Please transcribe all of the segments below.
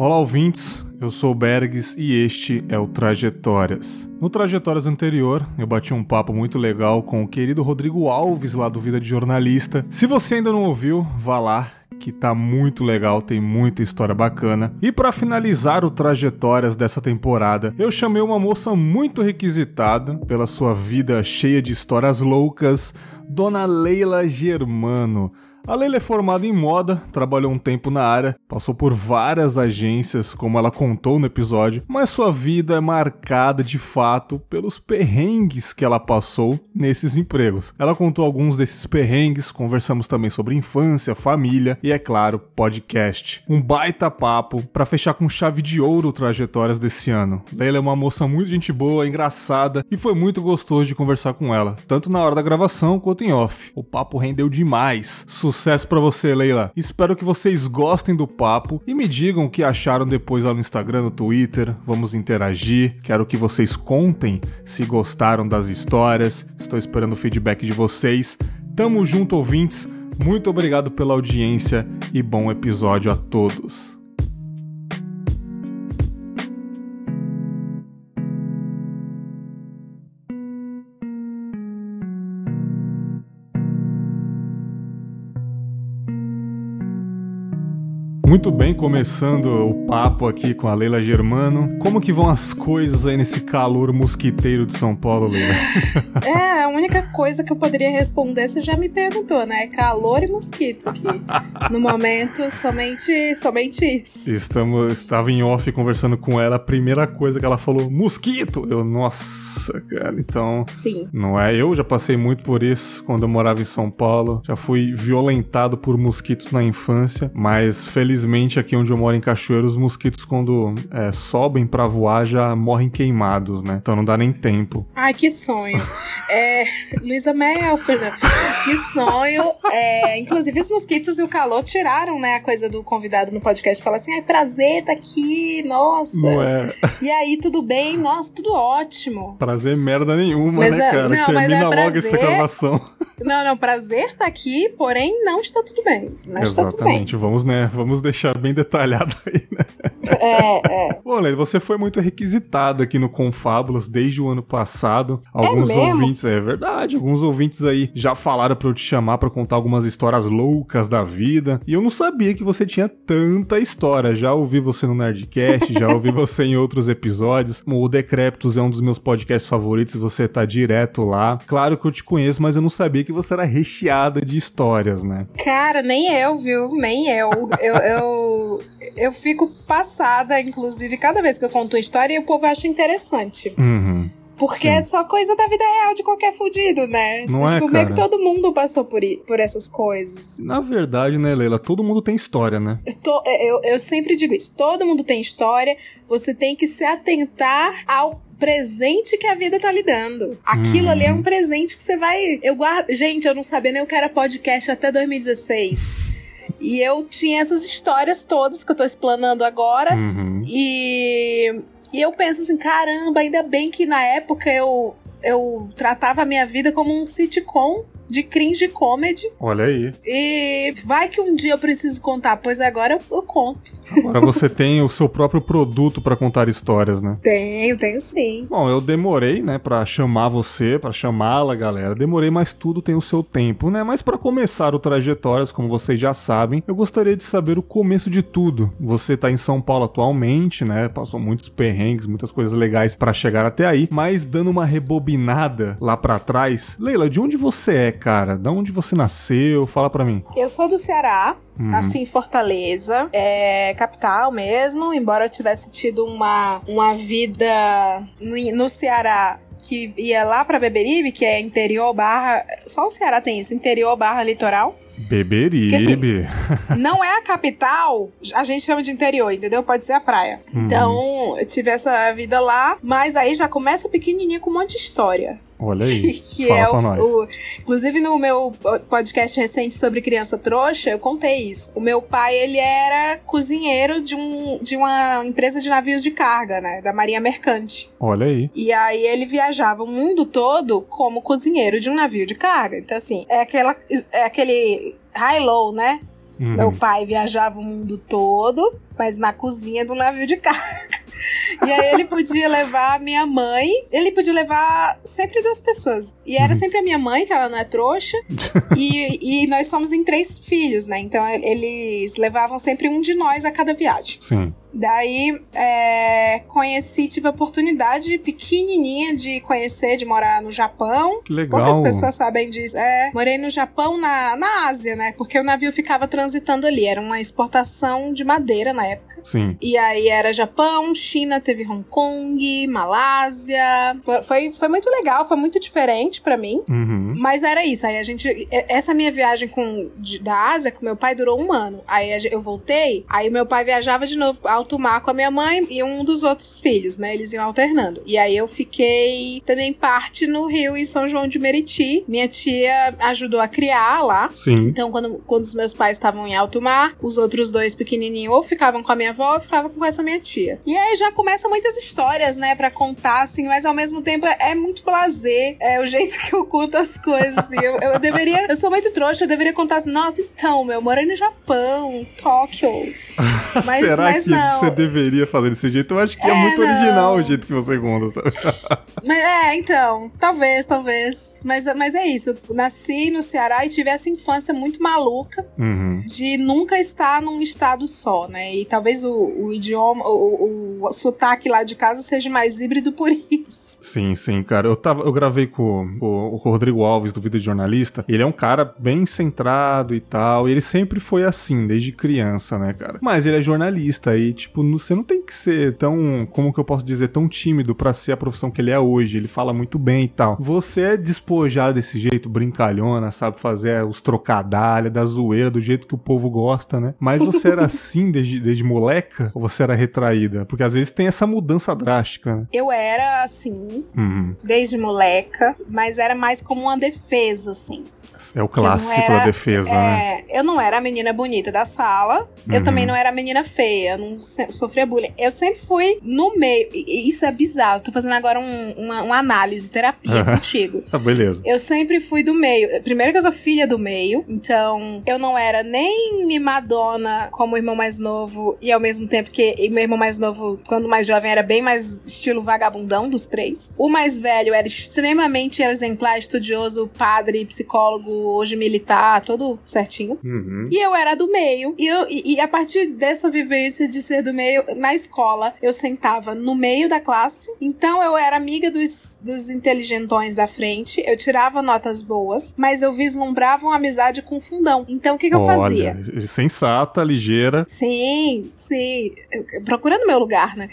Olá, ouvintes. Eu sou Bergs e este é o Trajetórias. No Trajetórias anterior, eu bati um papo muito legal com o querido Rodrigo Alves, lá do Vida de Jornalista. Se você ainda não ouviu, vá lá, que tá muito legal, tem muita história bacana. E para finalizar o Trajetórias dessa temporada, eu chamei uma moça muito requisitada pela sua vida cheia de histórias loucas, Dona Leila Germano. A Leila é formada em moda, trabalhou um tempo na área, passou por várias agências, como ela contou no episódio, mas sua vida é marcada de fato pelos perrengues que ela passou nesses empregos. Ela contou alguns desses perrengues, conversamos também sobre infância, família e, é claro, podcast. Um baita papo para fechar com chave de ouro trajetórias desse ano. Leila é uma moça muito gente boa, engraçada e foi muito gostoso de conversar com ela, tanto na hora da gravação quanto em off. O papo rendeu demais. Sucesso para você, Leila. Espero que vocês gostem do papo e me digam o que acharam depois lá no Instagram, no Twitter. Vamos interagir. Quero que vocês contem se gostaram das histórias. Estou esperando o feedback de vocês. Tamo junto, ouvintes. Muito obrigado pela audiência e bom episódio a todos. Muito bem, começando o papo aqui com a Leila Germano. Como que vão as coisas aí nesse calor mosquiteiro de São Paulo, Leila? É, a única coisa que eu poderia responder, você já me perguntou, né? Calor e mosquito aqui. No momento, somente, somente isso. Estamos, estava em off conversando com ela, a primeira coisa que ela falou, mosquito! Eu, nossa, cara, então... Sim. Não é? Eu já passei muito por isso quando eu morava em São Paulo. Já fui violentado por mosquitos na infância, mas felizmente aqui onde eu moro em Cachoeiro, os mosquitos quando é, sobem pra voar já morrem queimados, né? Então não dá nem tempo. Ai, que sonho. É, Luísa Mel, que sonho. É, inclusive, os mosquitos e o calor tiraram, né, a coisa do convidado no podcast. Fala assim, ai, prazer, tá aqui, nossa. Não é? E aí, tudo bem? Nossa, tudo ótimo. Prazer merda nenhuma, Mas né, é- cara? não, mas Termina é logo prazer. essa gravação. Não, não, prazer tá aqui, porém não está tudo bem. Não está tudo bem. Exatamente, vamos, né? Vamos deixar bem detalhado aí, né? É, é. Bom, Leila, você foi muito requisitada aqui no Confábulas desde o ano passado. Alguns mesmo? ouvintes, é verdade, alguns ouvintes aí já falaram pra eu te chamar pra contar algumas histórias loucas da vida. E eu não sabia que você tinha tanta história. Já ouvi você no Nerdcast, já ouvi você em outros episódios. O Decréptos é um dos meus podcasts favoritos, você tá direto lá. Claro que eu te conheço, mas eu não sabia que você era recheada de histórias, né? Cara, nem eu, viu? Nem eu. Eu, eu, eu fico passada, inclusive, cada vez que eu conto uma história e o povo acha interessante. Uhum. Porque Sim. é só coisa da vida real de qualquer fudido, né? Não tipo, é, meio cara? que todo mundo passou por, por essas coisas. Na verdade, né, Leila, todo mundo tem história, né? Eu, tô- eu, eu sempre digo isso. Todo mundo tem história. Você tem que se atentar ao presente que a vida tá lhe dando. Aquilo Uhum. ali é um presente que você vai. Eu guardo. Gente, eu não sabia nem o que era podcast até 2016. E eu tinha essas histórias todas que eu tô explanando agora. Uhum. E, e eu penso assim, caramba, ainda bem que na época eu, eu tratava a minha vida como um sitcom de cringe comedy. Olha aí. E vai que um dia eu preciso contar, pois agora eu, conto. Agora você tem o seu próprio produto pra contar histórias, né? Tenho, tenho sim. Bom, eu demorei, né, Pra chamar você, pra chamá-la, galera. Demorei, mas tudo tem o seu tempo, né? Mas pra começar o Trajetórias, como vocês já sabem, eu gostaria de saber o começo de tudo. Você tá em São Paulo atualmente, né? Passou muitos perrengues, muitas coisas legais pra chegar até aí, mas dando uma rebobinada lá pra trás. Leila, de onde você é, cara? De onde você nasceu? Fala pra mim. Eu sou do Ceará, Uhum. assim, Fortaleza, é capital mesmo, embora eu tivesse tido uma, uma vida no, Ceará que ia lá pra Beberibe, que é interior barra. Só o Ceará tem isso, interior barra litoral. Beberibe. Não é a capital, a gente chama de interior, entendeu? Pode ser a praia. Uhum. Então, eu tive essa vida lá, mas aí já começa pequenininha com um monte de história. Olha aí. que Fala é o, o- Inclusive, no meu podcast recente sobre criança trouxa, eu contei isso. O meu pai, ele era cozinheiro de, um, de uma empresa de navios de carga, né? Da Marinha Mercante. Olha aí. E aí ele viajava o mundo todo como cozinheiro de um navio de carga. Então, assim, é, aquela, é aquele high-low, né? Uhum. Meu pai viajava o mundo todo, mas na cozinha do navio de carga. E aí ele podia levar a minha mãe, ele podia levar sempre duas pessoas. E era uhum. sempre a minha mãe, que ela não é trouxa, e, e nós somos em três filhos, né? Então eles levavam sempre um de nós a cada viagem. Sim. Daí é, conheci, tive a oportunidade pequenininha de conhecer, de morar no Japão. Que legal. Poucas pessoas sabem disso. É, morei no Japão, na, na Ásia, né? Porque o navio ficava transitando ali. Era uma exportação de madeira na época. Sim. E aí era Japão, China, teve Hong Kong, Malásia. Foi, foi, foi muito legal, foi muito diferente para mim. Uhum. Mas era isso. Aí a gente. Essa minha viagem com, de, da Ásia com meu pai durou um ano. Aí eu voltei, aí meu pai viajava de novo alto mar com a minha mãe e um dos outros filhos, né? Eles iam alternando. E aí eu fiquei também parte no Rio e São João de Meriti. Minha tia ajudou a criar lá. Sim. Então, quando, quando os meus pais estavam em alto mar, os outros dois pequenininhos ou ficavam com a minha avó ou ficavam com essa minha tia. E aí já começam muitas histórias, né, para contar, assim, mas ao mesmo tempo é, é muito prazer. É o jeito que eu conto as coisas, assim. Eu, eu deveria. Eu sou muito trouxa, eu deveria contar assim, nossa, então, meu, eu morei no Japão, Tóquio. Mas, Será mas que não. você deveria fazer desse jeito? Eu acho que é, é muito não. original o jeito que você conta, sabe? Mas, é, então. Talvez, talvez. Mas, mas é isso. Eu nasci no Ceará e tive essa infância muito maluca uhum. de nunca estar num estado só, né? E talvez o, o idioma, o, o sotaque lá de casa seja mais híbrido por isso. Sim, sim, cara. Eu, tava, eu gravei com, com o Rodrigo Alves do Vida de Jornalista. Ele é um cara bem centrado e tal. E ele sempre foi assim, desde criança, né, cara? Mas ele é jornalista e, tipo, você não tem que ser tão, como que eu posso dizer, tão tímido para ser a profissão que ele é hoje. Ele fala muito bem e tal. Você é despojado desse jeito, brincalhona, sabe fazer os trocadalhos, da zoeira, do jeito que o povo gosta, né? Mas você era assim desde, desde moleca? Ou você era retraída? Porque às vezes tem essa mudança drástica, né? Eu era assim, uhum. desde moleca, mas era mais como uma defesa, assim. É o clássico era, da defesa, é, né? Eu não era a menina bonita da sala. Uhum. Eu também não era a menina feia. Não sofria bullying. Eu sempre fui no meio. Isso é bizarro. Tô fazendo agora um, uma, uma, análise, terapia uhum. contigo. Ah, beleza. Eu sempre fui do meio. Primeiro que eu sou filha do meio. Então, eu não era nem mimadona como o irmão mais novo. E ao mesmo tempo que meu irmão mais novo, quando mais jovem, era bem mais estilo vagabundão dos três. O mais velho era extremamente exemplar, estudioso, padre, psicólogo hoje militar, todo certinho. Uhum. E eu era do meio. E, eu, e, e, a partir dessa vivência de ser do meio, na escola, eu sentava no meio da classe. Então eu era amiga dos, dos inteligentões da frente. Eu tirava notas boas, mas eu vislumbrava uma amizade com fundão. Então o que, que eu Olha, fazia? Sensata, ligeira. Sim, sim. Procurando meu lugar, né?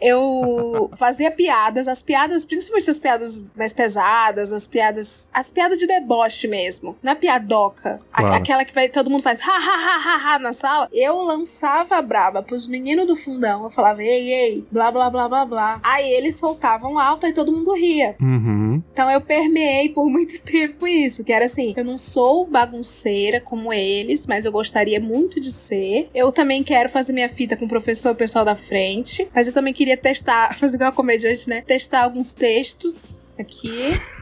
Eu fazia piadas, as piadas, principalmente as piadas mais pesadas, as piadas. As piadas de deboche mesmo. Na piadoca. Claro. A, aquela que vai, todo mundo faz ha ha ha ha ha na sala. Eu lançava a braba pros meninos do fundão. Eu falava, ei, ei, blá blá blá blá blá. Aí eles soltavam alto e todo mundo ria. Uhum. Então eu permeei por muito tempo isso, que era assim, eu não sou bagunceira como eles, mas eu gostaria muito de ser. Eu também quero fazer minha fita com o professor pessoal da frente, mas eu também queria testar, fazer igual a comediante, né? Testar alguns textos aqui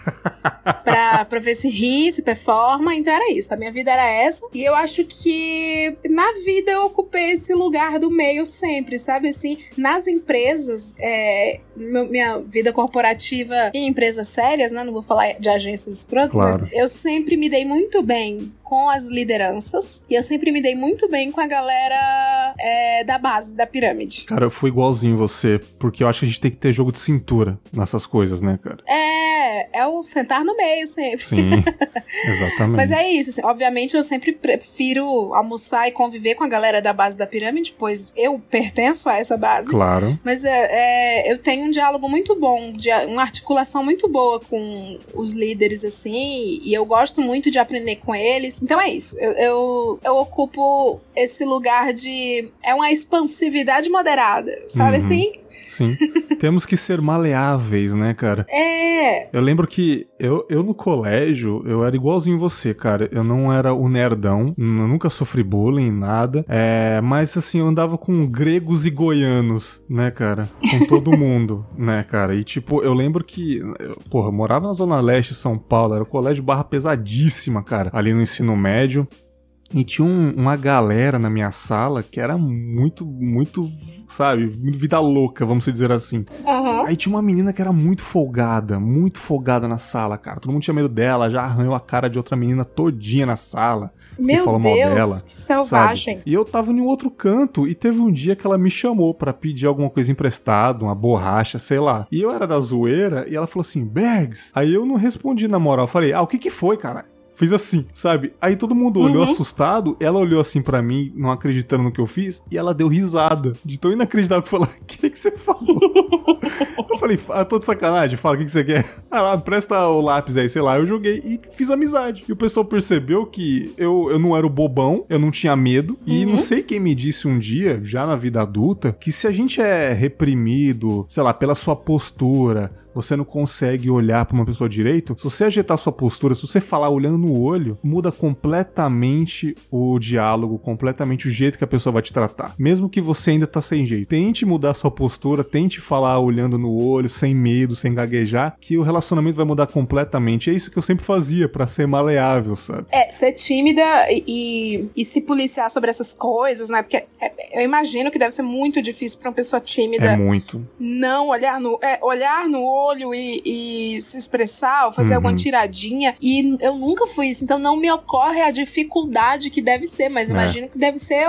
pra, pra ver se ri, se performa. Então era isso. A minha vida era essa. E eu acho que na vida eu ocupei esse lugar do meio sempre, sabe? Assim, nas empresas, é, minha vida corporativa em empresas sérias, né? Não vou falar de agências escrotas, claro. mas eu sempre me dei muito bem com as lideranças e eu sempre me dei muito bem com a galera é, da base, da pirâmide. Cara, eu fui igualzinho você, porque eu acho que a gente tem que ter jogo de cintura nessas coisas, né, cara? É, é o sentar no meio sempre. Sim, exatamente. Mas é isso, assim, obviamente eu sempre prefiro almoçar e conviver com a galera da base da pirâmide, pois eu pertenço a essa base. Claro. Mas é, é eu tenho um diálogo muito bom, uma articulação muito boa com os líderes, assim, e eu gosto muito de aprender com eles. Então é isso. Eu, eu, eu, ocupo esse lugar de. É uma expansividade moderada, sabe uhum. assim? Sim. Temos que ser maleáveis, né, cara? É. Eu lembro que eu, eu no colégio, eu era igualzinho você, cara. Eu não era o nerdão, nunca sofri bullying, nada. É, mas assim, eu andava com gregos e goianos, né, cara? Com todo mundo, né, cara? E tipo, eu lembro que, eu, porra, eu morava na Zona Leste de São Paulo, era o colégio barra pesadíssima, cara, ali no ensino médio. E tinha um, uma galera na minha sala que era muito, muito, sabe, vida louca, vamos dizer assim. Aham. Aí tinha uma menina que era muito folgada, muito folgada na sala, cara. Todo mundo tinha medo dela, já arranhou a cara de outra menina todinha na sala. Meu falou mal Deus, dela, que selvagem. Sabe? E eu tava em um outro canto e teve um dia que ela me chamou pra pedir alguma coisa emprestada, uma borracha, sei lá. E eu era da zoeira e ela falou assim, Bergs. Aí eu não respondi na moral, falei, ah, o que que foi, cara? Fiz assim, sabe? Aí todo mundo olhou Uhum. assustado, ela olhou assim pra mim, não acreditando no que eu fiz, e ela deu risada. De tão inacreditável que falou: O que, que você falou? eu falei, ah, tô de sacanagem, fala, o que, que você quer? Ah, presta o lápis aí, sei lá. Eu joguei e fiz amizade. E o pessoal percebeu que eu, eu não era o bobão, eu não tinha medo. E Uhum. não sei quem me disse um dia, já na vida adulta, que se a gente é reprimido, sei lá, pela sua postura, você não consegue olhar pra uma pessoa direito, se você ajeitar sua postura, se você falar olhando no olho, muda completamente o diálogo, completamente o jeito que a pessoa vai te tratar. Mesmo que você ainda tá sem jeito. Tente mudar sua postura, tente falar olhando no olho, sem medo, sem gaguejar, que o relacionamento vai mudar completamente. É isso que eu sempre fazia pra ser maleável, sabe? É, ser tímida e, e, se policiar sobre essas coisas, né? Porque é, eu imagino que deve ser muito difícil pra uma pessoa tímida É muito. não olhar no, é, olhar no olho e, e se expressar, ou fazer Uhum. alguma tiradinha. E eu nunca fui isso, então não me ocorre a dificuldade que deve ser, mas É. imagino que deve ser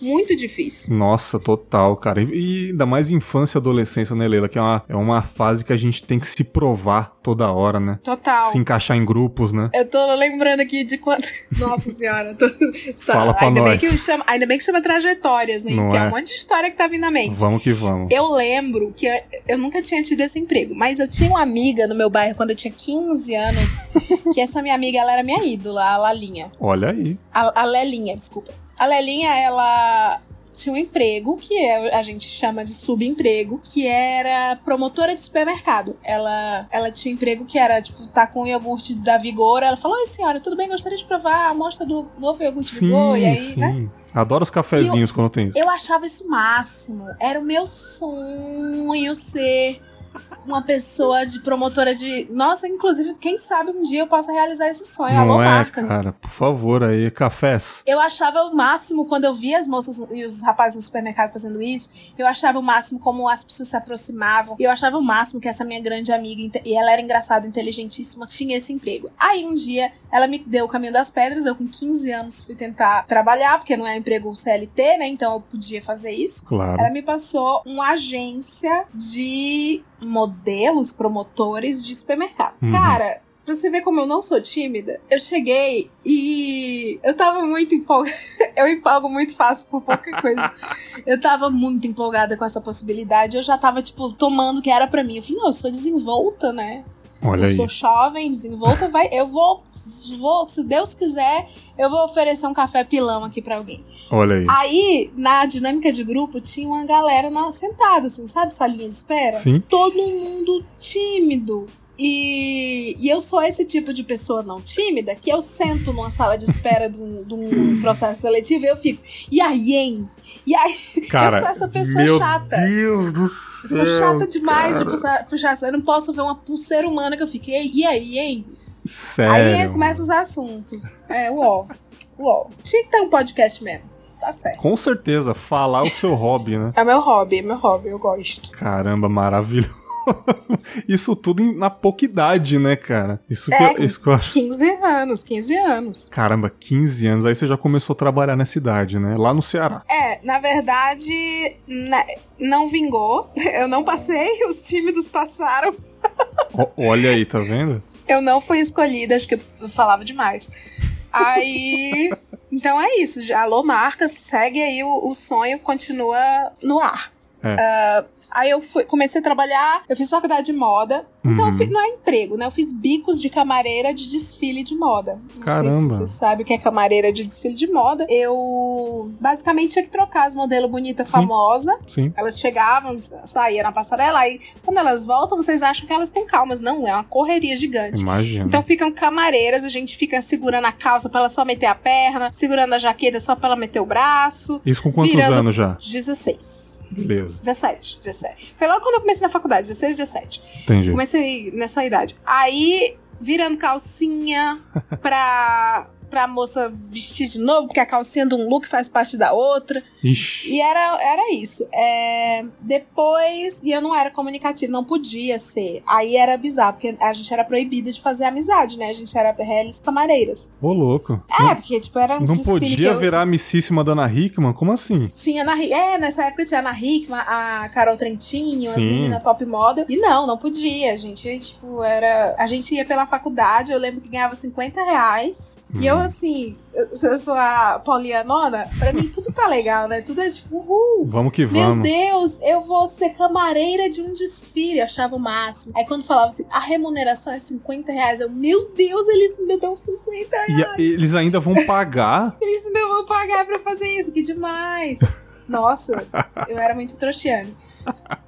muito difícil. Nossa, total, cara. E, e ainda mais infância e adolescência, né, Leila? Que é uma, é uma fase que a gente tem que se provar toda hora, né? Total. Se encaixar em grupos, né? Eu tô lembrando aqui de quando. Nossa senhora, eu tô... Fala pra ainda nós. Bem que chama... Ainda bem que chama trajetórias, né? Não que é. é? um monte de história que tá vindo na mente. Vamos que vamos. Eu lembro que eu, eu nunca tinha tido esse emprego, mas eu tinha uma amiga no meu bairro quando eu tinha 15 anos, que essa minha amiga, ela era minha ídola, a Lalinha. Olha aí. A, a Lelinha, desculpa. A Lelinha, ela tinha um emprego, que é, a gente chama de subemprego, que era promotora de supermercado. Ela, ela tinha um emprego que era, tipo, tá com o iogurte da Vigor. Ela falou, oi senhora, tudo bem? Gostaria de provar a amostra do novo iogurte Sim, Vigor? E aí, sim. né? Adoro os cafezinhos quando tem isso. Eu achava isso o máximo. Era o meu sonho ser uma pessoa de promotora de. Nossa, inclusive, quem sabe um dia eu possa realizar esse sonho. Alô, Não é, marcas. cara? Por favor, aí, cafés. Eu achava o máximo quando eu via as moças e os rapazes no supermercado fazendo isso. Eu achava o máximo como as pessoas se aproximavam. Eu achava o máximo que essa minha grande amiga, e ela era engraçada, inteligentíssima, tinha esse emprego. Aí um dia ela me deu o caminho das pedras. Eu, com 15 anos, fui tentar trabalhar, porque não é emprego CLT, né? Então eu podia fazer isso. Claro. Ela me passou uma agência de modelos, promotores de supermercado. Uhum. Cara, pra você ver como eu não sou tímida, eu cheguei e eu tava muito empolgada. Eu empolgo muito fácil por pouca coisa. Eu tava muito empolgada com essa possibilidade. Eu já tava, tipo, tomando o que era pra mim. Eu falei, não, eu sou desenvolta, né? Olha eu aí. sou jovem, desenvolta, vai. Eu vou, vou, se Deus quiser, eu vou oferecer um café pilão aqui pra alguém. Olha aí. Aí, na dinâmica de grupo, tinha uma galera na, sentada, assim, sabe? Salinha de espera. Sim. Todo mundo tímido. E, e eu sou esse tipo de pessoa não tímida que eu sento numa sala de espera de um, de um processo seletivo e eu fico, e aí, hein? E aí, Cara, eu sou essa pessoa meu chata. Deus do Eu sou céu, chata demais de cara. puxar, puxar essa- Eu não posso ver uma pulseira humana que eu fique, e e aí, hein? Sério. Aí começam os assuntos. É, uó. Uó. Tinha que ter um podcast mesmo. Tá certo. Com certeza, falar o seu hobby, né? É meu hobby, é meu hobby, eu gosto. Caramba, maravilhoso. Isso tudo na pouca idade, né, cara? Isso que, É. eu, isso que eu acho. 15 anos, 15 anos. Caramba, 15 anos. Aí você já começou a trabalhar nessa idade, né? Lá no Ceará. É, na verdade, né, não vingou. Eu não passei, os tímidos passaram. Ó, olha aí, tá vendo? Eu não fui escolhida, acho que eu falava demais. Aí. Então é isso. Alô, marcas, segue aí o, o sonho, continua no ar. É. Ah, aí eu fui, comecei a trabalhar, eu fiz faculdade de moda. Então eu Uhum. fiz, não é emprego, né? Eu fiz bicos de camareira de desfile de moda. Não sei Caramba. se você sabe o que é camareira de desfile de moda. Eu basicamente tinha que trocar as modelos bonitas Sim. famosas. Sim. Elas chegavam, saíam na passarela, aí quando elas voltam, vocês acham que elas estão calmas. Não, é uma correria gigante. Imagina. Então ficam camareiras, a gente fica segurando a calça pra ela só meter a perna, segurando a jaqueta só pra ela meter o braço. Isso com quantos virando- anos já? 16. Beleza. 17, 17. Foi logo quando eu comecei na faculdade, 16, 17. Entendi. Comecei nessa idade. Aí, virando calcinha pra pra moça vestir de novo, porque a calcinha de um look faz parte da outra. Ixi. E era, era isso. É, depois, e eu não era comunicativa, não podia ser. Aí era bizarro, porque a gente era proibida de fazer amizade, né? A gente era réis camareiras. Ô, louco. É, não, porque, tipo, era não podia eu- virar amicíssima da Ana Hickman? Como assim? Tinha na É, nessa época tinha a Ana Hickman, a Carol Trentinho, as Sim. meninas top model. E não, não podia. A gente, tipo, era. A gente ia pela faculdade, eu lembro que ganhava 50 reais. E eu, Hum. Assim, eu, sou a Paulinha Nona, pra mim tudo tá legal, né? Tudo é tipo, uhul. Vamos que Meu vamos. Deus, eu vou ser camareira de um desfile, achava o máximo. Aí quando falava assim, a remuneração é 50 reais, eu, meu Deus, eles me dão 50 reais. E eles ainda vão pagar? Eles ainda vão pagar pra fazer isso, que demais. Nossa, eu era muito trouxiane.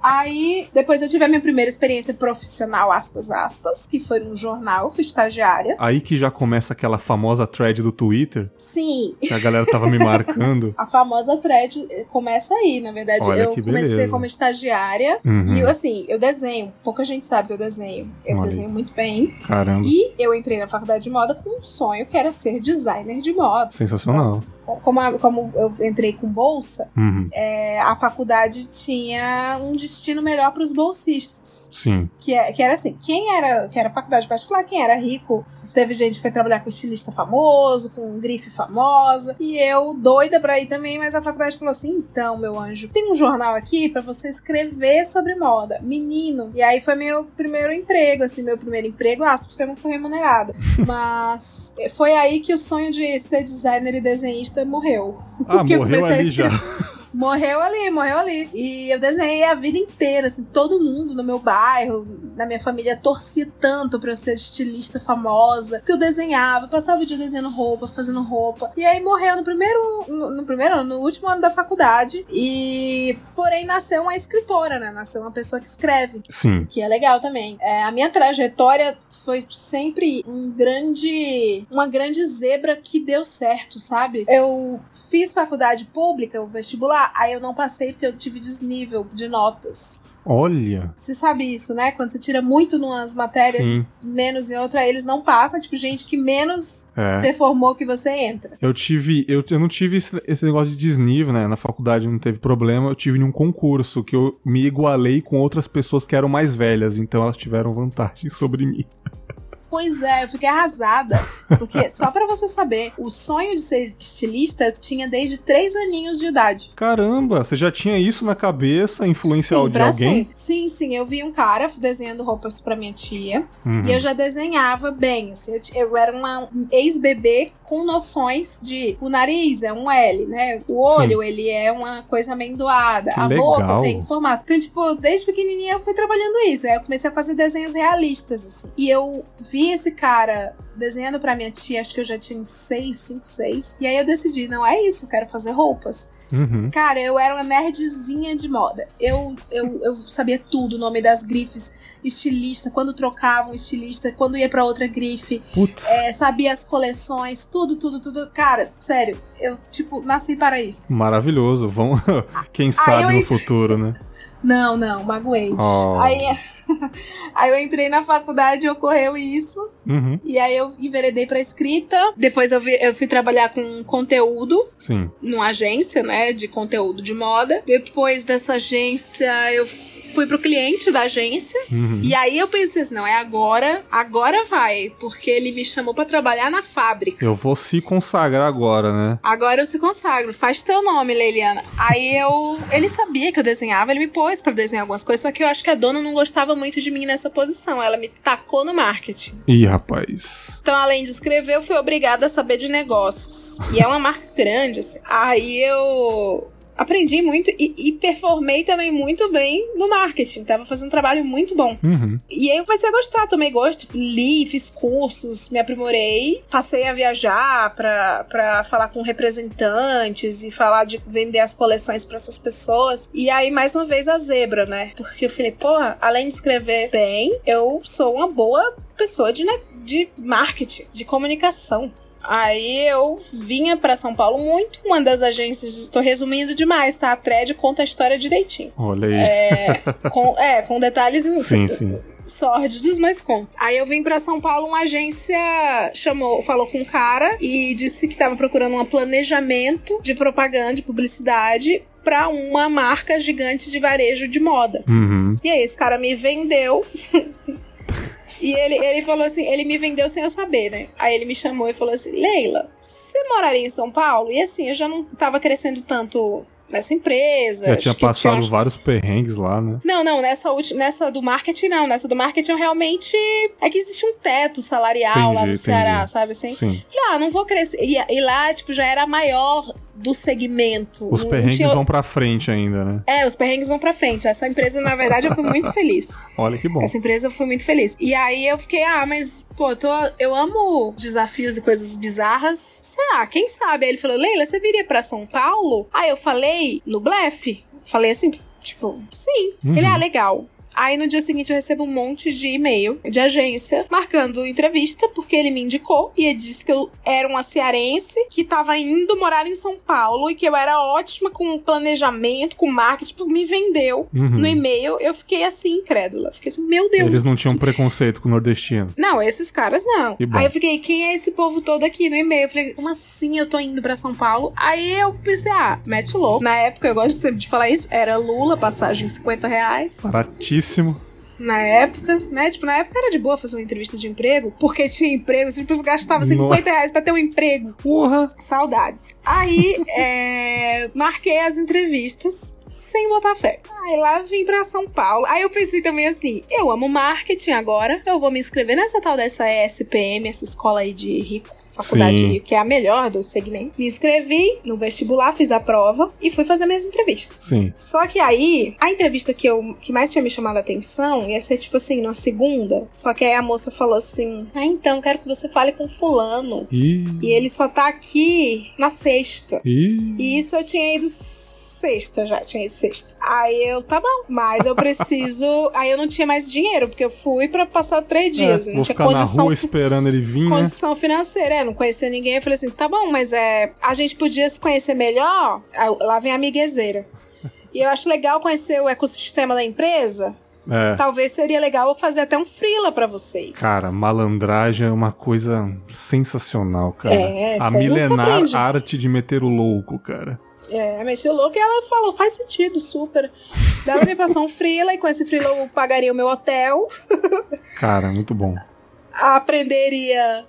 Aí, depois eu tive a minha primeira experiência profissional, aspas, aspas, que foi num jornal, fui estagiária. Aí que já começa aquela famosa thread do Twitter, Sim, que a galera tava me marcando. a famosa thread eh, começa aí, na verdade. Olha eu comecei beleza. como estagiária Uhum. e eu, assim, eu desenho. Pouca gente sabe que eu desenho. Eu Olha. desenho muito bem. Caramba, E eu entrei na faculdade de moda com um sonho que era ser designer de moda. sensacional. Como, a- como eu entrei com bolsa, Uhum. é, a faculdade tinha um destino melhor para os bolsistas. Sim. Que, é, que era assim, quem era, que era faculdade particular, quem era rico, teve gente que foi trabalhar com estilista famoso, com grife famosa, e eu doida pra ir também, mas a faculdade falou assim, então, meu anjo, tem um jornal aqui pra você escrever sobre moda, menino. E aí foi meu primeiro emprego, assim, meu primeiro emprego, aspas, porque eu não fui remunerada. Mas foi aí que o sonho de ser designer e desenhista morreu. Ah, morreu ali já. Morreu ali, morreu ali. E eu desenhei a vida inteira, assim, todo mundo no meu bairro, na minha família, torcia tanto pra eu ser estilista famosa, que eu desenhava, passava o dia desenhando roupa, fazendo roupa. E aí morreu no primeiro, no, no primeiro ano, no último ano da faculdade. E, porém, nasceu uma escritora, né? Nasceu uma pessoa que escreve. Sim. Que é legal também. É, a minha trajetória foi sempre um grande. Uma grande zebra que deu certo, sabe? Eu fiz faculdade pública, o vestibular, aí eu não passei porque eu tive desnível de notas. Olha. Você sabe isso, né? Quando você tira muito numas matérias, Sim. menos em outra, aí eles não passam. Tipo, gente que menos É. performou que você entra. Eu tive. Eu, eu não tive esse, esse negócio de desnível, né? Na faculdade não teve problema. Eu tive num concurso que eu me igualei com outras pessoas que eram mais velhas, então elas tiveram vantagem sobre mim. Pois é, eu fiquei arrasada. Porque, só pra você saber, o sonho de ser estilista tinha desde três aninhos de idade. Caramba, você já tinha isso na cabeça, influência Sim, de alguém? sempre. Sim, sim. Eu vi um cara desenhando roupas pra minha tia. Uhum. E eu já desenhava bem. Assim, eu, eu era uma ex-bebê com noções de o nariz é um L, né? O olho, ele é uma coisa amendoada. Que a legal. boca tem formato. Então, tipo, desde pequenininha eu fui trabalhando isso. Aí eu comecei a fazer desenhos realistas, assim. E eu vi esse cara desenhando pra minha tia, acho que eu já tinha uns 6, 5, 6. E aí eu decidi, não é isso, eu quero fazer roupas. Uhum. Cara, eu era uma nerdzinha de moda. Eu, eu, eu sabia tudo, o nome das grifes, estilista, quando trocava um estilista, quando ia pra outra grife, Putz, é, sabia as coleções, tudo, tudo, tudo. Cara, sério, eu, tipo, nasci para isso. maravilhoso. Vão, quem eu sabe no entrei- futuro, né? Não, não, magoei. Oh. Aí, aí eu entrei na faculdade, ocorreu isso. Uhum. E aí eu enveredei pra escrita. Depois eu, vi- eu fui trabalhar com conteúdo. Sim. numa agência, né, de conteúdo de moda. Depois dessa agência, eu fui pro cliente da agência. Uhum. E aí eu pensei assim, não, é agora, agora vai, porque ele me chamou pra trabalhar na fábrica. Eu vou se consagrar agora, né? Agora eu se consagro, faz teu nome, Leiliana. Aí eu. Ele sabia que eu desenhava, ele me pôs pra desenhar algumas coisas, só que eu acho que a dona não gostava muito de mim nessa posição. Ela me tacou no marketing. Ih, rapaz. Então, além de escrever, eu fui obrigada a saber de negócios. E é uma marca grande, assim. Aí eu aprendi muito e, e performei também muito bem no marketing. Tava fazendo um trabalho muito bom. Uhum. E aí eu comecei a gostar, tomei gosto, li, fiz cursos, me aprimorei, passei a viajar pra, pra falar com representantes e falar de vender as coleções pra essas pessoas. E aí, mais uma vez, a zebra, né? Porque eu falei, porra, além de escrever bem, eu sou uma boa pessoa de, ne- de marketing, de comunicação. Aí eu vinha pra São Paulo muito, uma das agências, estou resumindo demais, tá? A thread conta a história direitinho. Olha aí. É, com, é, com detalhes Sim, sim. sórdidos, mas com. Aí eu vim pra São Paulo, uma agência chamou, falou com um cara e disse que tava procurando um planejamento de propaganda, de publicidade pra uma marca gigante de varejo de moda. Uhum. E aí esse cara me vendeu. E ele, ele falou assim, ele me vendeu sem eu saber, né? Aí ele me chamou e falou assim: Leila, você moraria em São Paulo? E assim, eu já não tava crescendo tanto nessa empresa. Já tinha passado tinha- vários perrengues lá, né? Não, não, nessa, ulti- nessa do marketing não. Nessa do marketing eu realmente. É que existe um teto salarial lá Entendi, no Ceará, entendi. sabe assim? Sim. Falei, ah, não vou crescer. E, e lá, tipo, já era a maior do segmento. Os Não- não perrengues tinha- vão pra frente ainda, né? É, os perrengues vão pra frente. Essa empresa, na verdade, eu fui muito feliz. Olha que bom. Essa empresa eu fui muito feliz. E aí eu fiquei, ah, mas, pô, eu, tô, eu amo desafios e coisas bizarras. Sei lá, quem sabe? Aí ele falou, Leila, você viria pra São Paulo? Aí eu falei, no blefe. Falei assim, tipo, sim. Uhum. Ele, ah, legal. Aí no dia seguinte eu recebo um monte de e-mail de agência marcando entrevista, porque ele me indicou e ele disse que eu era uma cearense que tava indo morar em São Paulo e que eu era ótima com planejamento, com marketing, tipo, me vendeu Uhum. no e-mail. Eu fiquei assim, incrédula. Fiquei assim, meu Deus. Eles não tinham preconceito com o nordestino. Não, esses caras não. Aí eu fiquei, quem é esse povo todo aqui no e-mail? Eu falei, como assim eu tô indo pra São Paulo? Aí eu pensei, ah, mete louco. Na época, eu gosto sempre de falar isso, era Lula, passagem 50 reais. Baratíssimo. Na época, né? Tipo, na época era de boa fazer uma entrevista de emprego, porque tinha emprego, você tipo, gastava 50 reais pra ter um emprego. Porra! Saudades. Aí, é, marquei as entrevistas sem botar fé. Aí lá vim pra São Paulo. Aí eu pensei também assim: eu amo marketing agora, eu vou me inscrever nessa tal dessa ESPM, essa escola aí de rico. Faculdade Sim. rico, que é a melhor do segmento. Me inscrevi no vestibular, fiz a prova e fui fazer minhas entrevistas. Sim. Só que aí, a entrevista que, eu, que mais tinha me chamado a atenção ia ser tipo assim, na segunda. Só que aí a moça falou assim: Ah, então, quero que você fale com Fulano. E. E ele só tá aqui na sexta. E. E isso eu tinha ido sexta já, tinha ido sexta. Aí eu, tá bom, mas eu preciso. aí eu não tinha mais dinheiro, porque eu fui pra passar três dias. É, não vou tinha ficar na condição, rua esperando ele vir, né? condição financeira. É, não conhecia ninguém. Eu falei assim, tá bom, mas é. A gente podia se conhecer melhor. Aí, lá vem a amiguezeira. E eu acho legal conhecer o ecossistema da empresa. É. Talvez seria legal eu fazer até um freela pra vocês. Cara, malandragem é uma coisa sensacional, cara. É, a milenar arte de meter o louco, cara. É, mexeu louco e ela falou, faz sentido, super. Daí ela me passou um freela e com esse freela eu pagaria o meu hotel, Cara, muito bom. aprenderia...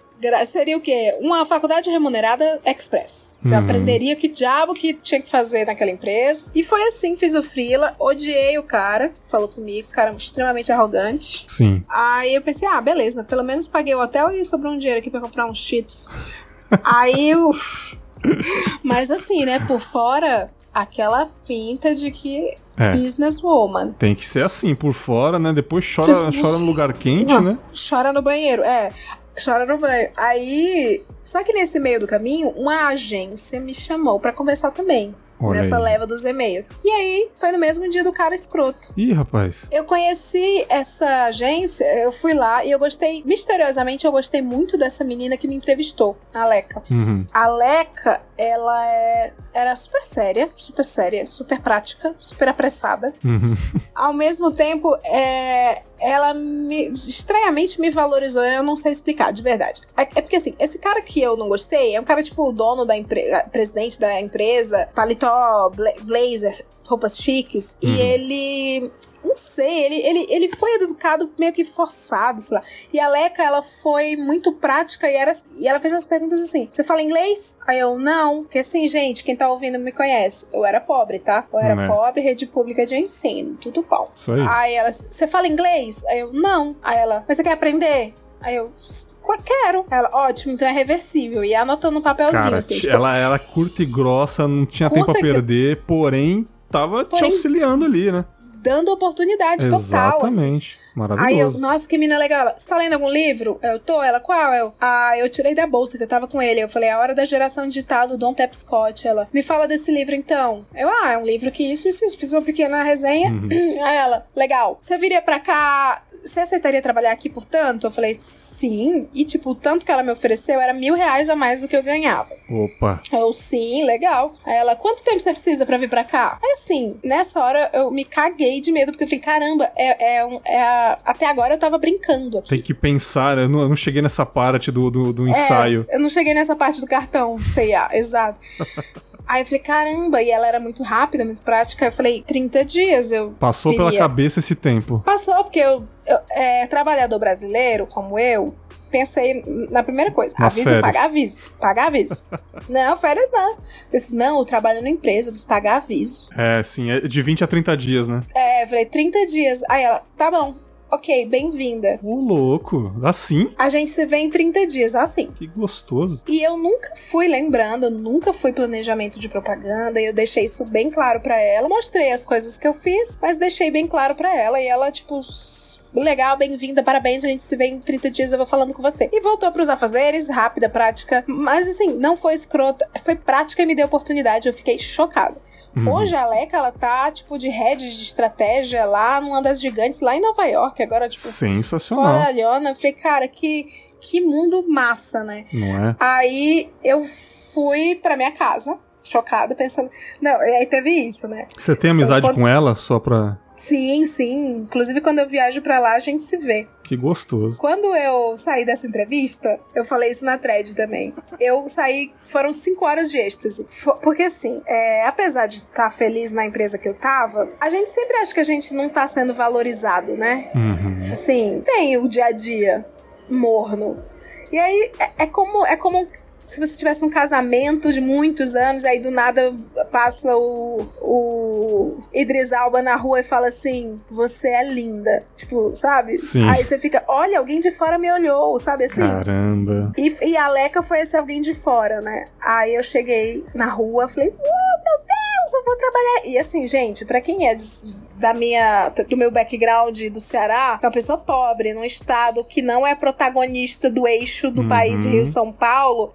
Seria o quê? Uma faculdade remunerada express. Já Uhum. aprenderia que diabo que tinha que fazer naquela empresa. E foi assim, fiz o freela, odiei o cara falou comigo, cara extremamente arrogante. Sim. Aí eu pensei, ah, beleza, pelo menos paguei o hotel e sobrou um dinheiro aqui pra comprar uns cheetos. Aí eu... Mas assim, né, por fora, aquela pinta de que É. businesswoman. Tem que ser assim, por fora, né? Depois chora, chora no lugar quente, né? Chora no banheiro, é. Chora no banho. Aí. Só que nesse meio do caminho, uma agência me chamou pra conversar também. Olha nessa aí. leva dos e-mails. E aí, foi no mesmo dia do cara escroto. Ih, rapaz. Eu conheci essa agência, eu fui lá e eu gostei, misteriosamente, eu gostei muito dessa menina que me entrevistou, a Leca. Uhum. A Leca, ela é, era super séria, super séria, super prática, super apressada. Uhum. Ao mesmo tempo, é, ela me, estranhamente me valorizou, eu não sei explicar, de verdade. É, é porque assim, esse cara que eu não gostei é um cara tipo o dono da empresa, presidente da empresa, paletó, bla- blazer, roupas chiques, Uhum. e ele. Não sei, ele, ele, ele foi educado meio que forçado, sei lá. E a Leca, ela foi muito prática e, era, e ela fez as perguntas assim: Você fala inglês? Aí eu, não. Porque assim, gente, quem tá ouvindo me conhece. Eu era pobre, tá? Eu era Né. pobre, rede pública de ensino, tudo bom. Isso aí. Aí ela, você fala inglês? Aí eu, não. Aí ela, mas você quer aprender? Aí eu, "Claro, quero. Ela, ótimo, então é reversível. E anotando um papelzinho, Cara, assim. tipo, ela era curta e grossa, não tinha tempo a perder, porém tava te auxiliando ali, né? dando oportunidade total. assim. Maravilhoso. Aí eu, nossa, que mina legal. Ela, Você tá lendo algum livro? Eu tô. Ela, qual? Eu, ah, eu tirei da bolsa que eu tava com ele. Eu falei, A Hora da Geração Digital do Don Tap Scott. Ela, me fala desse livro então. Eu, ah, é um livro que isso, isso, isso. Fiz uma pequena resenha. Uhum. Aí ela, legal. Você viria pra cá? Você aceitaria trabalhar aqui por tanto? Eu falei, sim. E tipo, o tanto que ela me ofereceu era mil reais a mais do que eu ganhava. Opa. Eu, sim, legal. Aí ela, quanto tempo você precisa pra vir pra cá? Aí assim, nessa hora eu me caguei de medo, porque eu falei, caramba, é, é, um- é a- até agora eu tava brincando aqui. Tem que pensar, eu não, eu não cheguei nessa parte do, do, do ensaio. É, eu não cheguei nessa parte do cartão, sei lá, exato. Aí eu falei, caramba, e ela era muito rápida, muito prática. Aí eu falei, 30 dias eu. Passou pela viria. cabeça esse tempo. Passou, porque eu, eu- é, trabalhador brasileiro, como eu, pensei na primeira coisa: Nas aviso, férias. pagar aviso. Pagar aviso. não, férias não. Pensei, não, eu trabalho na empresa, eu preciso pagar aviso. É, sim, é de 20 a 30 dias, né? É, eu falei, 30 dias. Aí ela, tá bom, ok, bem-vinda. Ô, louco. Assim? A gente se vê em 30 dias, assim. Que gostoso. E eu nunca fui lembrando, nunca fui planejamento de propaganda, e eu deixei isso bem claro pra ela. Mostrei as coisas que eu fiz, mas deixei bem claro pra ela, e ela, tipo. Legal, bem-vinda, parabéns, a gente se vê em 30 dias, eu vou falando com você. E voltou pros afazeres, rápida, prática. Mas assim, não foi escrota, foi prática e me deu oportunidade, eu fiquei chocada. Uhum. Hoje a Aleca, ela tá, tipo, de head de estratégia lá numa das gigantes, lá em Nova York, agora, tipo, Sensacional. fodalhona. Eu falei, cara, que, que mundo massa, né? Não é? Aí eu fui pra minha casa, chocada, pensando. Não, e aí teve isso, né? Você tem amizade Eu- com ela só pra. Sim, sim. Inclusive, quando eu viajo pra lá, a gente se vê. Que gostoso. Quando eu saí dessa entrevista, eu falei isso na thread também. Eu saí, foram cinco horas de êxtase. Porque assim, é, apesar de estar feliz na empresa que eu tava, a gente sempre acha que a gente não tá sendo valorizado, né? Uhum. Assim, tem o dia a dia morno. E aí é, é como é como se você tivesse um casamento de muitos anos, aí do nada passa o, o Idris Alba na rua e fala assim: Você é linda. Tipo, sabe? Sim. Aí você fica, olha, alguém de fora me olhou, sabe assim? Caramba. E, e a Leca foi esse alguém de fora, né? Aí eu cheguei na rua, falei, oh, meu Deus, eu vou trabalhar. E assim, gente, pra quem é des- da minha, do meu background do Ceará, é uma pessoa pobre, num estado que não é protagonista do eixo do Uhum. país Rio-São Paulo,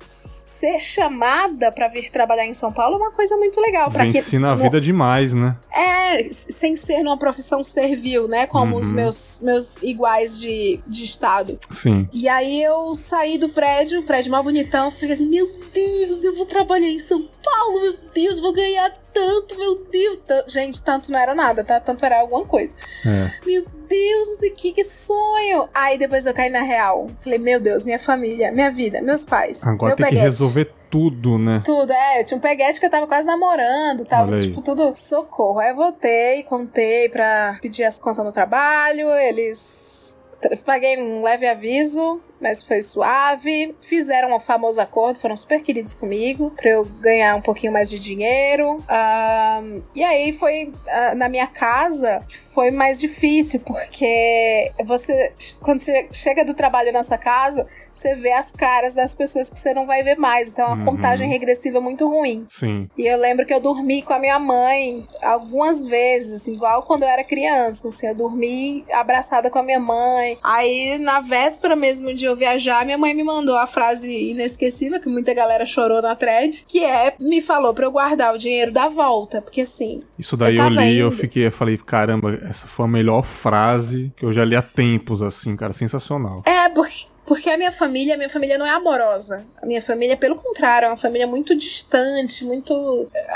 ser chamada pra vir trabalhar em São Paulo é uma coisa muito legal. Pra quem- Venci na no- vida demais, né? é, sem ser numa profissão servil, né? Como os Uhum. meus, meus iguais de, de estado. Sim. E aí eu saí do prédio, o prédio mais bonitão, fiquei assim, meu Deus, eu vou trabalhar em São Paulo, meu Deus, vou ganhar tanto, meu Deus. Gente, tanto não era nada, tá? Tanto era alguma coisa. É. Meu Deus, que, que sonho. Aí depois eu caí na real. Falei, meu Deus, minha família, minha vida, meus pais. Agora meu tem que peguete. resolver tudo, né? Tudo, é. Eu tinha um peguete que eu tava quase namorando, tava, tipo, tudo socorro. Aí eu voltei, contei pra pedir as contas no trabalho, eles. Paguei um leve aviso, mas foi suave. Fizeram o famoso acordo, foram super queridos comigo, pra eu ganhar um pouquinho mais de dinheiro. Ahn, e aí foi. ah, na minha casa, foi mais difícil, porque você. Quando você chega do trabalho na sua casa, você vê as caras das pessoas que você não vai ver mais. Então é uma Uhum. contagem regressiva muito ruim. Sim. E eu lembro que eu dormi com a minha mãe algumas vezes, assim, igual quando eu era criança. Assim, eu dormi abraçada com a minha mãe. Aí, na véspera mesmo de eu viajar, minha mãe me mandou a frase inesquecível, que muita galera chorou na thread, que é, me falou pra eu guardar o dinheiro da volta. Porque assim, Isso daí Eu eu, li e eu indo. fiquei, eu falei, caramba, essa foi a melhor frase que eu já li há tempos, assim, cara, sensacional. É, porque, porque a minha família, a minha família não é amorosa. A minha família, pelo contrário, é uma família muito distante, muito.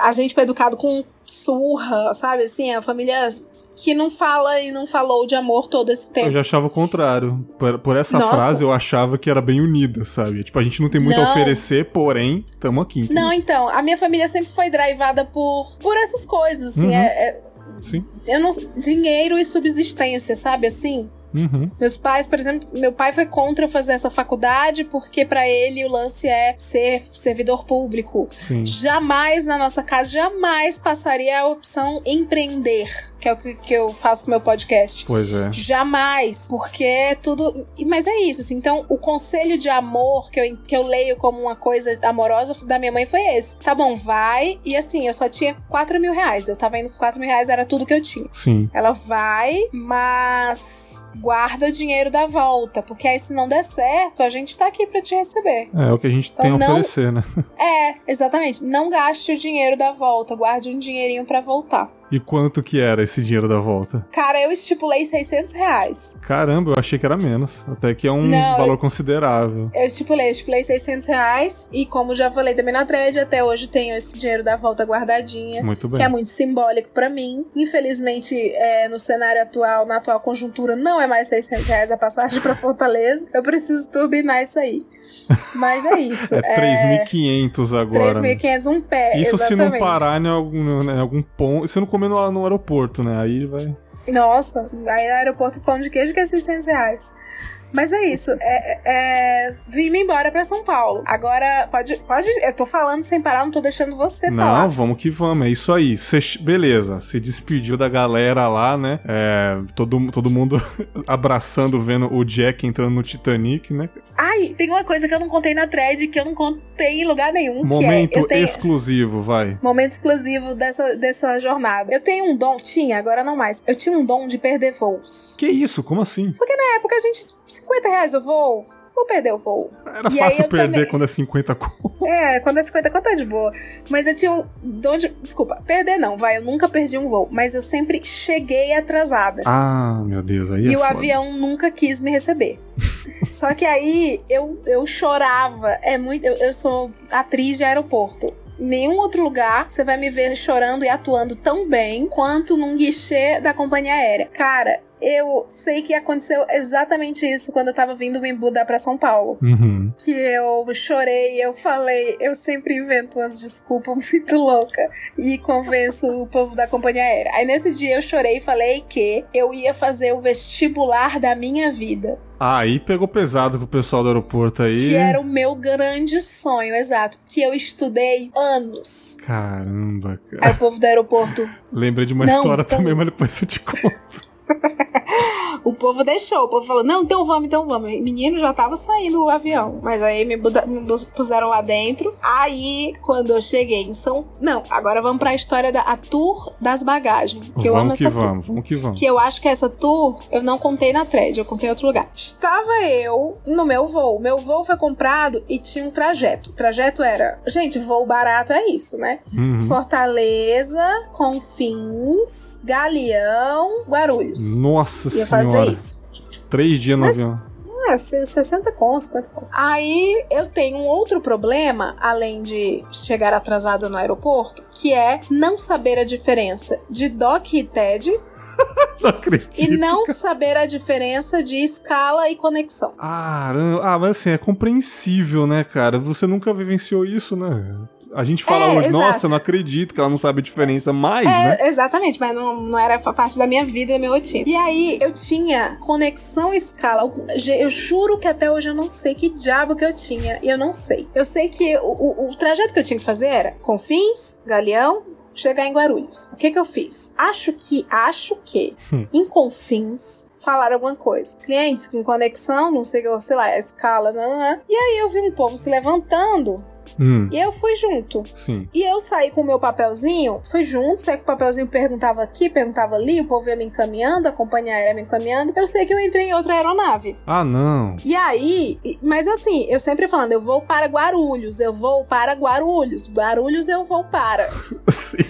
A gente foi educado com surra, sabe? Assim, é uma família que não fala e não falou de amor todo esse Eu tempo. já achava o contrário. Por, por essa Nossa. frase eu achava que era bem unida, sabe? Tipo, a gente não tem muito a Não. oferecer, porém, tamo aqui. entendeu? Não, então, a minha família sempre foi drivada por, por essas coisas, assim, Uhum. é, é- Sim. eu não, dinheiro e subsistência, sabe, assim? Uhum. Meus pais, por exemplo, meu pai foi contra eu fazer essa faculdade porque pra ele o lance é ser servidor público. Sim. Jamais na nossa casa, jamais passaria a opção empreender, que é o que, que eu faço com o meu podcast. Pois é. Jamais, porque é tudo. Mas é isso, assim. Então, o conselho de amor que eu, que eu leio como uma coisa amorosa da minha mãe foi esse. Tá bom, vai. E assim, eu só tinha 4 mil reais. Eu tava indo com 4 mil reais, era tudo que eu tinha. Sim. Ela vai, mas guarda o dinheiro da volta, porque aí se não der certo, a gente tá aqui para te receber. É, é o que a gente então, tem a não... oferecer, né? É, exatamente. Não gaste o dinheiro da volta, guarde um dinheirinho para voltar. E quanto que era esse dinheiro da volta? Cara, eu estipulei 600 reais. Caramba, eu achei que era menos. Até que é um Não, valor eu, considerável. Eu estipulei, eu estipulei 600 reais. E como já falei também na thread, até hoje tenho esse dinheiro da volta guardadinha. Muito bem. Que é muito simbólico para mim. Infelizmente, é, no cenário atual, na atual conjuntura, não é mais 600 reais a passagem pra Fortaleza. Eu preciso turbinar isso aí. Mas é isso. é 3.500 agora. 3.500 um pé, Isso exatamente. se não parar em algum, em algum ponto. Se não comer no, no aeroporto, né? Aí vai. Nossa, aí no aeroporto pão de queijo que é 600 reais. Mas é isso. É, é, Vim-me embora pra São Paulo. Agora, pode, pode. Eu tô falando sem parar, não tô deixando você não, falar. Não, vamos que vamos. É isso aí. Cê, beleza. Se despediu da galera lá, né? É, todo, todo mundo abraçando, vendo o Jack entrando no Titanic, né? Ai, tem uma coisa que eu não contei na thread que eu não contei em lugar nenhum. Momento é, tenho... exclusivo, vai. Momento exclusivo dessa, dessa jornada. Eu tenho um dom, tinha, agora não mais. Eu tinha um dom de perder voos. Que isso? Como assim? Porque na época a gente 50 reais o voo, vou perder o voo. Era e fácil perder também... quando é 50 conto. É, quando é 50 conto é de boa. Mas eu tinha um. De... Desculpa, perder não, vai. Eu nunca perdi um voo. Mas eu sempre cheguei atrasada. Ah, meu Deus. Aí e é o foda. avião nunca quis me receber. Só que aí eu, eu chorava. É muito. Eu, eu sou atriz de aeroporto nenhum outro lugar você vai me ver chorando e atuando tão bem quanto num guichê da companhia aérea. Cara, eu sei que aconteceu exatamente isso quando eu tava vindo me mudar pra São Paulo. Uhum. Que eu chorei, eu falei, eu sempre invento umas desculpas muito louca e convenço o povo da companhia aérea. Aí nesse dia eu chorei e falei que eu ia fazer o vestibular da minha vida. Ah, aí pegou pesado pro pessoal do aeroporto aí. Que era o meu grande sonho, exato. Que eu estudei anos. Caramba, cara. Aí o povo do aeroporto. Lembrei de uma não, história tão... também, mas depois eu te conto. o povo deixou, o povo falou: não, então vamos, então vamos. Menino já tava saindo o avião, mas aí me, me puseram lá dentro. Aí, quando eu cheguei em São. Não, agora vamos pra história da a tour das bagagens. Que eu vamos amo que essa vamos, tour. Vamos que vamos. Que eu acho que essa tour eu não contei na thread, eu contei em outro lugar. Estava eu no meu voo. Meu voo foi comprado e tinha um trajeto. O trajeto era. Gente, voo barato é isso, né? Uhum. Fortaleza, Confins, Galeão, Guarulhos. Nossa Ia senhora. fazer isso. Três dias no Mas, avião. É, 60 com 50 com. Aí eu tenho um outro problema, além de chegar atrasada no aeroporto, que é não saber a diferença de DOC e TED. não acredito. E não saber a diferença de escala e conexão. Ah, ah, mas assim, é compreensível, né, cara? Você nunca vivenciou isso, né? A gente fala é, hoje, exato. nossa, eu não acredito que ela não sabe a diferença mais, é, né? Exatamente, mas não, não era parte da minha vida, da minha rotina. E aí, eu tinha conexão escala. Eu juro que até hoje eu não sei que diabo que eu tinha. E eu não sei. Eu sei que o, o, o trajeto que eu tinha que fazer era Confins, Galeão, chegar em Guarulhos. O que que eu fiz? Acho que, acho que, hum. em Confins, falaram alguma coisa. Clientes com conexão, não sei, sei lá, a escala, não, não, não. E aí eu vi um povo se levantando Hum. E eu fui junto. Sim. E eu saí com o meu papelzinho, fui junto, saí com o papelzinho, perguntava aqui, perguntava ali, o povo ia me encaminhando, a companhia aérea me encaminhando. Eu sei que eu entrei em outra aeronave. Ah, não. E aí, mas assim, eu sempre falando, eu vou para Guarulhos, eu vou para Guarulhos, Guarulhos eu vou para. Sim.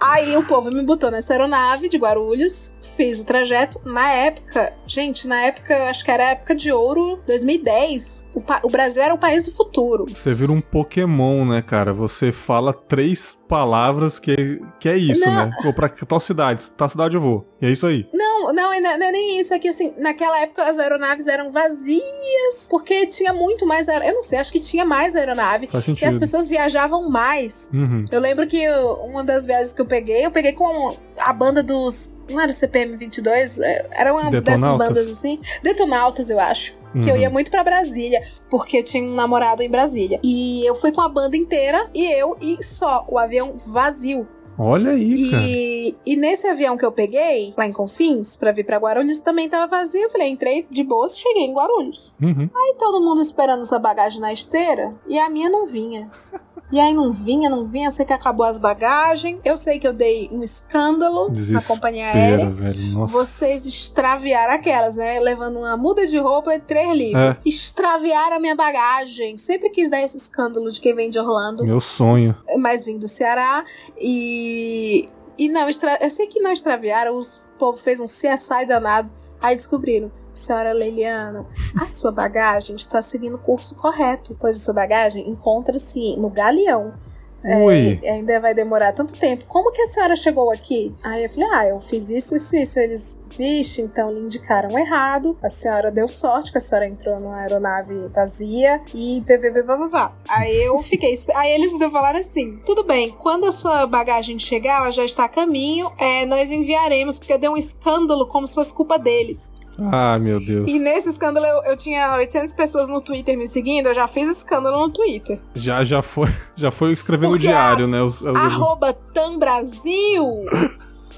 Aí o povo me botou nessa aeronave de Guarulhos, fiz o trajeto. Na época, gente, na época, acho que era a época de ouro, 2010. O, o, Brasil era o país do futuro. Você vira um Pokémon, né, cara? Você fala três palavras que, que é isso, não. né? Vou pra tal cidade, tal cidade eu vou. E é isso aí. Não, não, não é nem isso. É que, assim, naquela época as aeronaves eram vazias, porque tinha muito mais... Eu não sei, acho que tinha mais aeronave. Faz sentido. E as pessoas viajavam mais. Uhum. Eu lembro que eu, uma das viagens que eu peguei, eu peguei com a banda dos não era CPM 22, é, era uma dessas bandas assim. Detonautas, eu acho. Uhum. Que eu ia muito para Brasília, porque eu tinha um namorado em Brasília. E eu fui com a banda inteira, e eu e só, o avião vazio. Olha aí, e, cara. E nesse avião que eu peguei, lá em Confins, pra vir pra Guarulhos, também tava vazio. Eu falei, entrei de boa, cheguei em Guarulhos. Uhum. Aí todo mundo esperando essa bagagem na esteira, e a minha não vinha. E aí não vinha, não vinha, eu sei que acabou as bagagens. Eu sei que eu dei um escândalo na companhia aérea. Velho, Vocês extraviaram aquelas, né? Levando uma muda de roupa e três livros. É. Extraviaram a minha bagagem. Sempre quis dar esse escândalo de quem vem de Orlando. Meu sonho. Mas vim do Ceará. E. E não, extra... eu sei que não extraviaram, os povo fez um CSI danado. Aí descobriram, senhora Leiliana, a sua bagagem está seguindo o curso correto, pois a sua bagagem encontra-se no galeão. Oi. É, ainda vai demorar tanto tempo. Como que a senhora chegou aqui? Aí eu falei, ah, eu fiz isso, isso, isso. Eles, vixe, então lhe indicaram errado. A senhora deu sorte que a senhora entrou numa aeronave vazia e pvp, Aí eu fiquei. Aí eles falaram assim: tudo bem, quando a sua bagagem chegar, ela já está a caminho, é, nós enviaremos, porque deu um escândalo como se fosse culpa deles. Ah, meu Deus. E nesse escândalo eu, eu tinha 800 pessoas no Twitter me seguindo, eu já fiz escândalo no Twitter. Já, já foi, já foi escrevendo no diário, né? Os, os, arroba Tambrasil.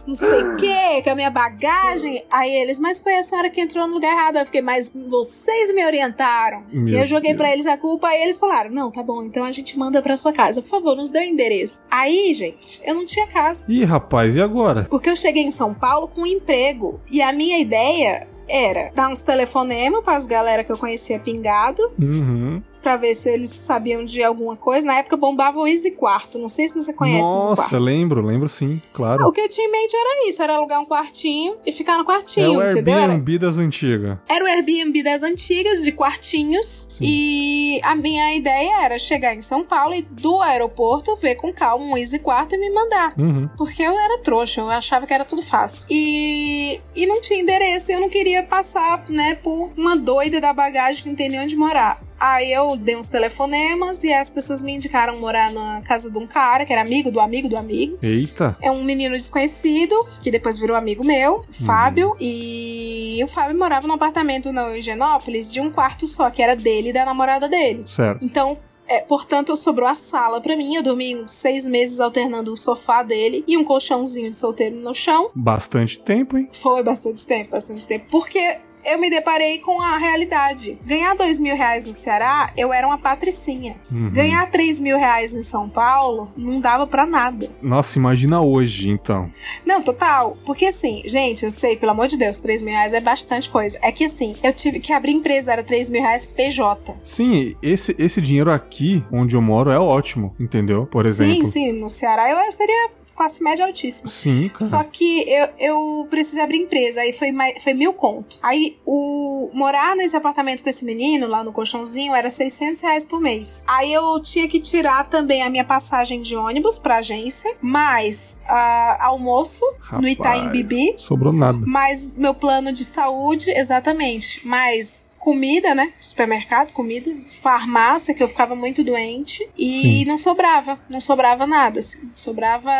não sei o que, com a minha bagagem. Aí eles, mas foi a senhora que entrou no lugar errado. Eu fiquei, mas vocês me orientaram. Meu e eu joguei para eles a culpa e eles falaram: não, tá bom, então a gente manda pra sua casa. Por favor, nos dê o endereço. Aí, gente, eu não tinha casa. Ih, rapaz, e agora? Porque eu cheguei em São Paulo com um emprego. E a minha ideia era dar uns telefonemas as galera que eu conhecia pingado. Uhum pra ver se eles sabiam de alguma coisa. Na época bombava o Easy Quarto. Não sei se você conhece Nossa, o Easy Quarto. lembro, lembro sim, claro. O que eu tinha em mente era isso: era alugar um quartinho e ficar no quartinho, é o entendeu? Airbnb das antigas. Era o Airbnb das antigas, de quartinhos. Sim. E a minha ideia era chegar em São Paulo e do aeroporto ver com calma um Easy Quarto e me mandar. Uhum. Porque eu era trouxa, eu achava que era tudo fácil. E, e não tinha endereço, e eu não queria passar, né, por uma doida da bagagem que não tem nem onde morar. Aí eu dei uns telefonemas e as pessoas me indicaram morar na casa de um cara que era amigo do amigo do amigo. Eita! É um menino desconhecido que depois virou amigo meu, uhum. Fábio. E o Fábio morava num apartamento na Eugenópolis de um quarto só, que era dele e da namorada dele. Certo. Então é, portanto, sobrou a sala para mim. Eu dormi uns seis meses alternando o sofá dele e um colchãozinho de solteiro no chão. Bastante tempo, hein? Foi bastante tempo, bastante tempo. Porque eu me deparei com a realidade. Ganhar dois mil reais no Ceará, eu era uma patricinha. Uhum. Ganhar três mil reais em São Paulo, não dava para nada. Nossa, imagina hoje, então. Não, total. Porque assim, gente, eu sei, pelo amor de Deus, três mil reais é bastante coisa. É que assim, eu tive que abrir empresa, era três mil reais PJ. Sim, esse, esse dinheiro aqui, onde eu moro, é ótimo, entendeu? Por exemplo. Sim, sim, no Ceará eu seria classe média altíssima. Sim, cara. Só que eu, eu precisei abrir empresa, aí foi, mais, foi mil conto. Aí o morar nesse apartamento com esse menino, lá no colchãozinho, era 600 reais por mês. Aí eu tinha que tirar também a minha passagem de ônibus pra agência, mais uh, almoço Rapaz, no Itaim Bibi. Sobrou nada. Mais meu plano de saúde, exatamente. Mais comida, né? Supermercado, comida, farmácia, que eu ficava muito doente. E Sim. não sobrava, não sobrava nada. Assim. Sobrava.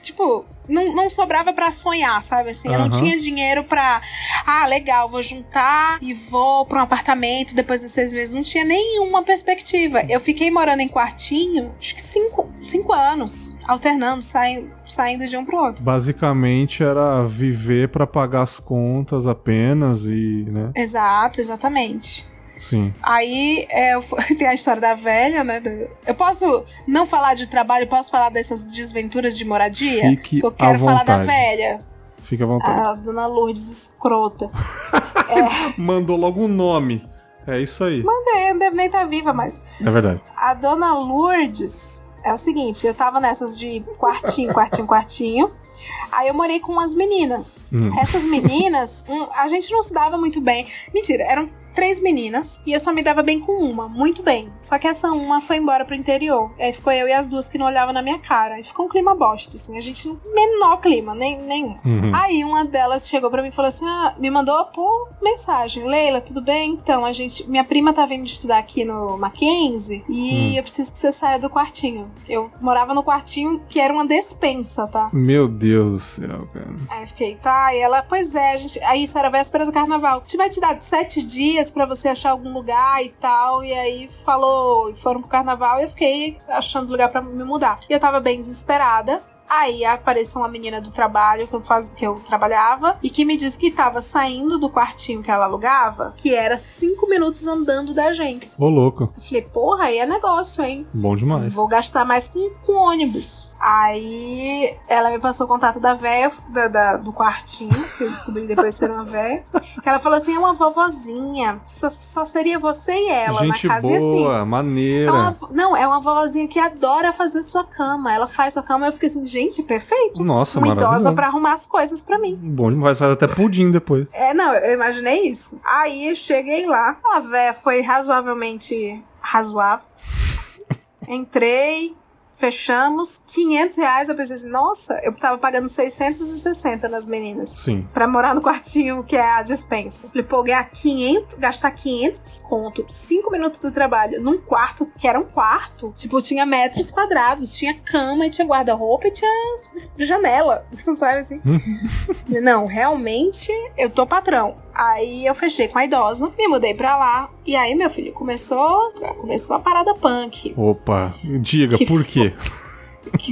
Tipo, não, não sobrava para sonhar, sabe? Assim, uhum. eu não tinha dinheiro pra. Ah, legal, vou juntar e vou pra um apartamento depois de seis meses. Não tinha nenhuma perspectiva. Eu fiquei morando em quartinho, acho que cinco, cinco anos, alternando, saindo, saindo de um pro outro. Basicamente era viver para pagar as contas apenas e, né? Exato, exatamente. Sim. Aí é, tem a história da velha, né? Eu posso não falar de trabalho, posso falar dessas desventuras de moradia? Fique que eu quero falar da velha. Fica à vontade. A dona Lourdes escrota. é. Mandou logo um nome. É isso aí. Mandei, não deve nem estar tá viva, mas. É verdade. A dona Lourdes é o seguinte: eu tava nessas de quartinho, quartinho, quartinho. Aí eu morei com umas meninas. Hum. Essas meninas, um, a gente não se dava muito bem. Mentira, eram três meninas e eu só me dava bem com uma, muito bem. Só que essa uma foi embora pro interior. Aí ficou eu e as duas que não olhavam na minha cara. E ficou um clima bosta, assim. A gente, menor clima, nem, nenhum. Uhum. Aí uma delas chegou pra mim e falou assim: ah, me mandou por mensagem: Leila, tudo bem? Então, a gente. Minha prima tá vindo estudar aqui no Mackenzie e uhum. eu preciso que você saia do quartinho. Eu morava no quartinho que era uma despensa, tá? Meu Deus do céu, cara. Aí eu fiquei, tá, e ela, pois é, a gente. Aí isso era véspera do carnaval. A gente vai te dar sete dias dias para você achar algum lugar e tal. E aí falou, foram pro carnaval e eu fiquei achando lugar para me mudar. E eu tava bem desesperada. Aí apareceu uma menina do trabalho que eu, faz, que eu trabalhava e que me disse que tava saindo do quartinho que ela alugava, que era cinco minutos andando da agência. Ô, louco. Eu falei, porra, aí é negócio, hein? Bom demais. Vou gastar mais com, com ônibus. Aí ela me passou o contato da véia da, da- do quartinho, que eu descobri depois ser uma véia. Que ela falou assim: é uma vovozinha. Só, só seria você e ela Gente na casa. E assim. boa, É maneira. uma vo- não, é uma vovozinha que adora fazer sua cama. Ela faz sua cama e eu fiquei assim, gente, perfeito. Nossa, uma idosa pra arrumar as coisas pra mim. Bom demais, faz até pudim depois. É, não, eu imaginei isso. Aí eu cheguei lá, a véia foi razoavelmente razoável. Entrei, fechamos, 500 reais. Eu pensei assim, nossa, eu tava pagando 660 nas meninas. Sim. Pra morar no quartinho que é a dispensa. Falei, pô, ganhar 500, gastar 500 conto, 5 minutos do trabalho, num quarto que era um quarto. Tipo, tinha metros quadrados, tinha cama, e tinha guarda-roupa e tinha janela. Sabe assim? Falei, Não, realmente eu tô patrão. Aí eu fechei com a idosa, me mudei pra lá. E aí, meu filho, começou, começou a parada punk. Opa, diga, Que por quê?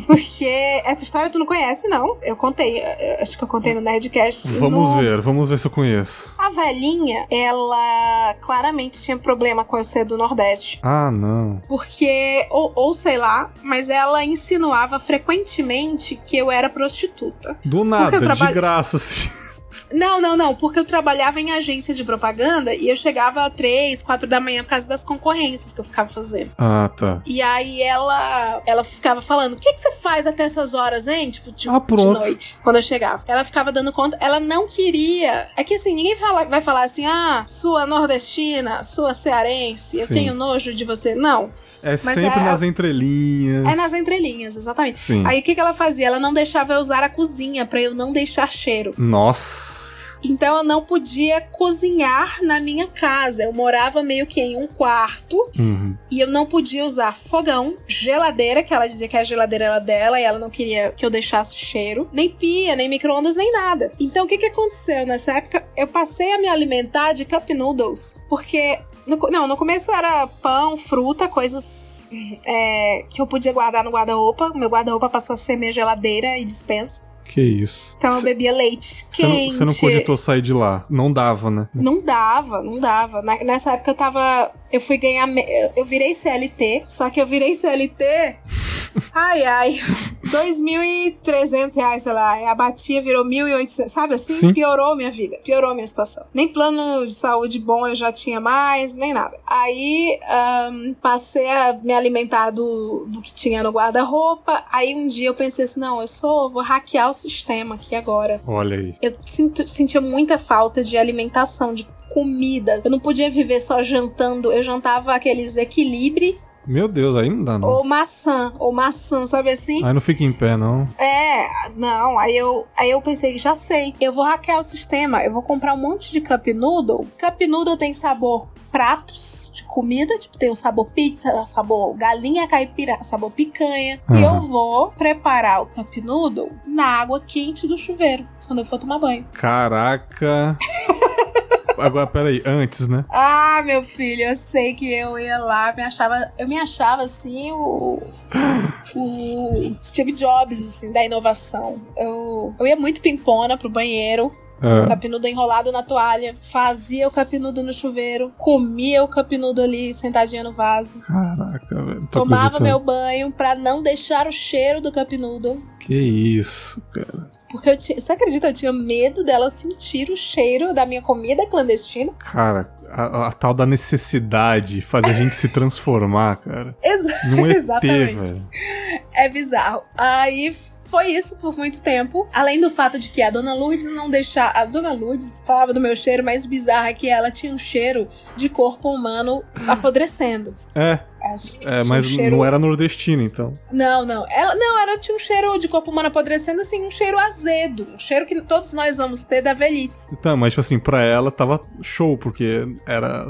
Porque essa história tu não conhece, não. Eu contei, acho que eu contei no Nerdcast. Vamos no... ver, vamos ver se eu conheço. A velhinha, ela claramente tinha problema com eu ser do Nordeste. Ah, não. Porque, ou, ou sei lá, mas ela insinuava frequentemente que eu era prostituta. Do nada, trabalho- de graça, assim. Não, não, não, porque eu trabalhava em agência de propaganda e eu chegava às três, quatro da manhã por causa das concorrências que eu ficava fazendo. Ah, tá. E aí ela ela ficava falando: O que, que você faz até essas horas, hein? Tipo, de, Ah, de noite. Quando eu chegava. Ela ficava dando conta. Ela não queria. É que assim, ninguém fala, vai falar assim: ah, sua nordestina, sua cearense, eu Sim. tenho nojo de você. Não. É Mas sempre é- nas entrelinhas. É nas entrelinhas, exatamente. Sim. Aí o que, que ela fazia? Ela não deixava eu usar a cozinha pra eu não deixar cheiro. Nossa. Então eu não podia cozinhar na minha casa. Eu morava meio que em um quarto Uhum. e eu não podia usar fogão, geladeira, que ela dizia que a geladeira era dela e ela não queria que eu deixasse cheiro, nem pia, nem micro-ondas, nem nada. Então o que, que aconteceu nessa época? Eu passei a me alimentar de cup noodles, porque. No não, no começo era pão, fruta, coisas é, que eu podia guardar no guarda-roupa. Meu guarda-roupa passou a ser minha geladeira e dispensa. Que isso. Então eu Cê- bebia leite Você não, quente. você não cogitou sair de lá. Não dava, né? Não dava, não dava. Na- nessa época eu tava. Eu fui ganhar. me- Eu virei CLT, só que eu virei CLT. Ai, ai. 2.300 reais, sei lá. A batia virou 1.800. Sabe assim? Sim. Piorou minha vida. Piorou minha situação. Nem plano de saúde bom eu já tinha mais, nem nada. Aí ahn, passei a me alimentar do, do que tinha no guarda-roupa. Aí um dia eu pensei assim: não, eu sou. Vou hackear o sistema aqui agora. Olha aí. Eu sinto, sentia muita falta de alimentação, de comida. Eu não podia viver só jantando. Eu jantava aqueles equilibre Meu Deus, aí não dá, não. ou maçã, ou maçã, sabe assim? Aí não fica em pé, não. É, não. Aí eu, aí eu pensei, já sei. Eu vou hackear o sistema. Eu vou comprar um monte de cup noodle. Cup noodle tem sabor pratos de comida, tipo, tem o sabor pizza, sabor galinha caipira, sabor picanha. E Aham. eu vou preparar o cup noodle na água quente do chuveiro, quando eu for tomar banho. Caraca. Agora, peraí, antes, né? Ah, meu filho, eu sei que eu ia lá, me achava, eu me achava assim o, o Steve Jobs assim da inovação. Eu, eu ia muito pimpona pro banheiro, Ah, capinudo enrolado na toalha, fazia o capinudo no chuveiro, comia o capinudo ali sentadinha no vaso, caraca, velho. Tomava acreditando. meu banho pra não deixar o cheiro do capinudo. Que isso, cara. Porque eu tinha, você acredita, eu tinha medo dela sentir o cheiro da minha comida clandestina? Cara, a, a tal da necessidade faz a gente se transformar, cara. Exa Num ET, Exatamente. velho. É bizarro. Aí foi isso por muito tempo. Além do fato de que a dona Lourdes não deixava. A dona Lourdes falava do meu cheiro, mas bizarro é que ela tinha um cheiro de corpo humano apodrecendo. É, Acho que é mas um cheiro... não era nordestino, então. Não, não. Ela, não, ela tinha um cheiro de corpo humano apodrecendo, assim, um cheiro azedo. Um cheiro que todos nós vamos ter da velhice. Então, mas tipo assim, pra ela tava show, porque era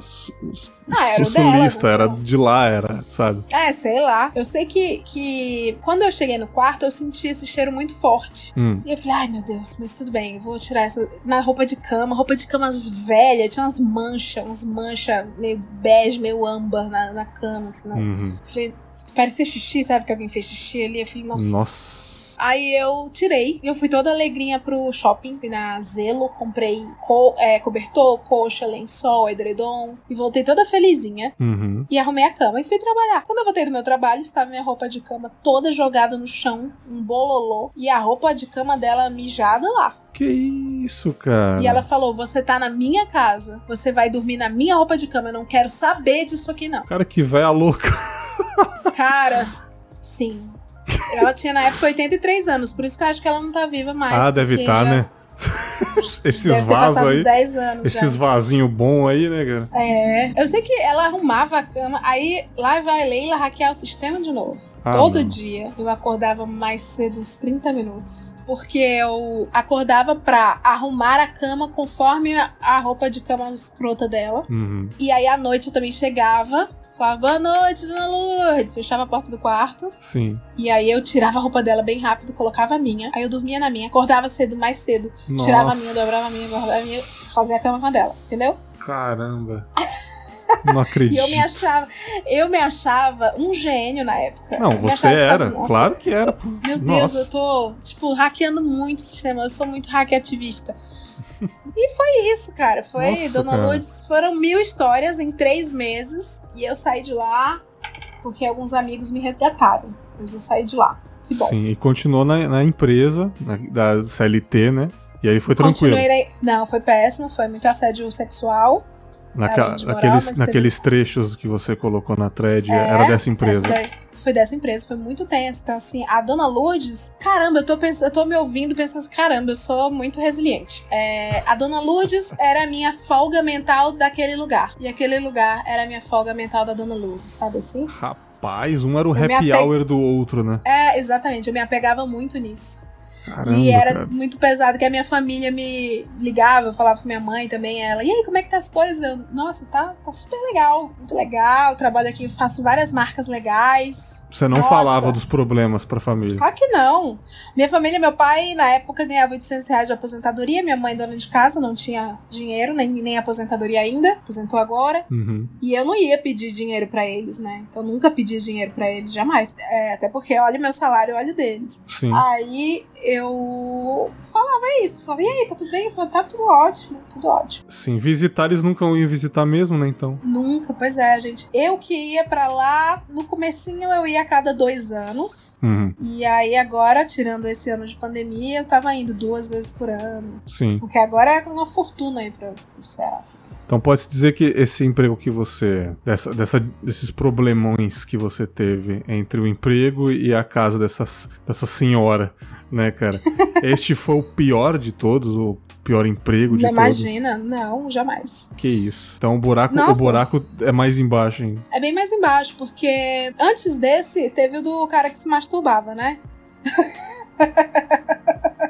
Ah, era dela, era não. de lá, era, sabe? É, sei lá. Eu sei que, que quando eu cheguei no quarto, eu senti esse cheiro muito forte. Hum. E eu falei, ai meu Deus, mas tudo bem, eu vou tirar essa. Na roupa de cama, roupa de cama velha, tinha umas manchas, umas manchas meio bege, meio âmbar na, na cama, assim. Não. Uhum. Falei, parecia xixi, sabe que alguém fez xixi ali? Eu falei, nossa. Nossa. Aí eu tirei. Eu fui toda alegrinha pro shopping, na Zelo, comprei co é, cobertor, coxa, lençol, edredom. E voltei toda felizinha. Uhum. E arrumei a cama e fui trabalhar. Quando eu voltei do meu trabalho, estava minha roupa de cama toda jogada no chão, um bololô. E a roupa de cama dela mijada lá. Que isso, cara? E ela falou: Você tá na minha casa, você vai dormir na minha roupa de cama. Eu não quero saber disso aqui, não. Cara, que véia louca. Cara, sim. Ela tinha na época 83 anos, por isso que eu acho que ela não tá viva mais. Ah, deve estar, já né? Esses vasos aí. uns 10 anos Esses vasinhos bons aí, né, cara? É. Eu sei que ela arrumava a cama, aí lá vai Leila hackear o sistema de novo. Ah, Todo não. dia eu acordava mais cedo, uns 30 minutos. Porque eu acordava pra arrumar a cama conforme a- a roupa de cama escrota dela. Uhum. E aí à noite eu também chegava, falava boa noite, dona Lourdes, fechava a porta do quarto. Sim. E aí eu tirava a roupa dela bem rápido, colocava a minha. Aí eu dormia na minha, acordava cedo, mais cedo. Tirava a minha, dobrava a minha, guardava a minha, fazia a cama com a dela, entendeu? Caramba. Não acredito. E eu me achava, eu me achava um gênio na época. Não, você era. "Nossa, Claro que era. Meu Deus, Nossa. eu tô, tipo, hackeando muito o sistema. Eu sou muito hackeativista. E foi isso, cara. Foi Nossa, Dona cara. Lourdes. Foram mil histórias em três meses. E eu saí de lá porque alguns amigos me resgataram. Mas eu saí de lá. Que bom. Sim, e continuou na, na empresa, na- da CLT, né? E aí foi tranquilo. Continuei. Não, foi péssimo. Foi muito assédio sexual. Moral, naqueles, naqueles trechos que você colocou na thread, É, era dessa empresa. Essa daí foi dessa empresa, foi muito tenso. Então, assim, a dona Lourdes, caramba, eu tô, pensando, eu tô me ouvindo pensando assim, caramba, eu sou muito resiliente. É, a dona Lourdes era a minha folga mental daquele lugar. E aquele lugar era a minha folga mental da dona Lourdes, sabe assim? Rapaz, um era o Eu happy apego- hour do outro, né? É, exatamente, eu me apegava muito nisso. Caramba, e era cara. muito pesado que a minha família me ligava, eu falava com minha mãe também, ela, e aí, como é que tá as coisas? Eu, nossa, tá, tá super legal, muito legal, trabalho aqui, faço várias marcas legais. Você não Nossa. falava dos problemas pra família. Claro que não. Minha família, meu pai, na época, ganhava 800 reais de aposentadoria. Minha mãe, dona de casa, não tinha dinheiro, nem, nem aposentadoria ainda. Aposentou agora. Uhum. E eu não ia pedir dinheiro pra eles, né? Então, nunca pedi dinheiro pra eles, jamais. É, até porque, olha meu salário, olha o deles. Sim. Aí, eu falava isso. Falava, e aí, tá tudo bem? Eu falava, tá tudo ótimo, tudo ótimo. Sim, visitar eles nunca iam visitar mesmo, né? Então. Nunca, pois é, gente. Eu que ia pra lá, no comecinho eu ia a cada dois anos. Uhum. E aí agora, tirando esse ano de pandemia, eu tava indo duas vezes por ano. Sim. Porque agora é uma fortuna aí pra, pro Ceará. Então pode-se dizer que esse emprego que você. Dessa, dessa, desses problemões que você teve entre o emprego e a casa dessas, dessa senhora, né, cara? este foi o pior de todos, o pior emprego de Não todos. imagina? Não, jamais. Que isso. Então o buraco, o Nossa. buraco é mais embaixo ainda. É bem mais embaixo, porque antes desse, teve o do cara que se masturbava, né?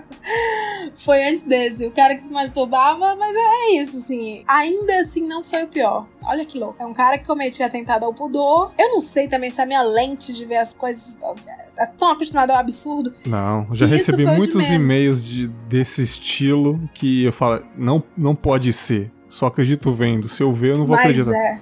foi antes desse, o cara que se masturbava, mas é isso, assim. Ainda assim, não foi o pior. Olha que louco. É um cara que cometia atentado ao pudor. Eu não sei também se a minha lente de ver as coisas é tão acostumada ao absurdo. Não, já recebi de muitos menos. e-mails de, desse estilo que eu falo, não, não pode ser. Só acredito vendo. Se eu ver, eu não vou Mas acreditar. é.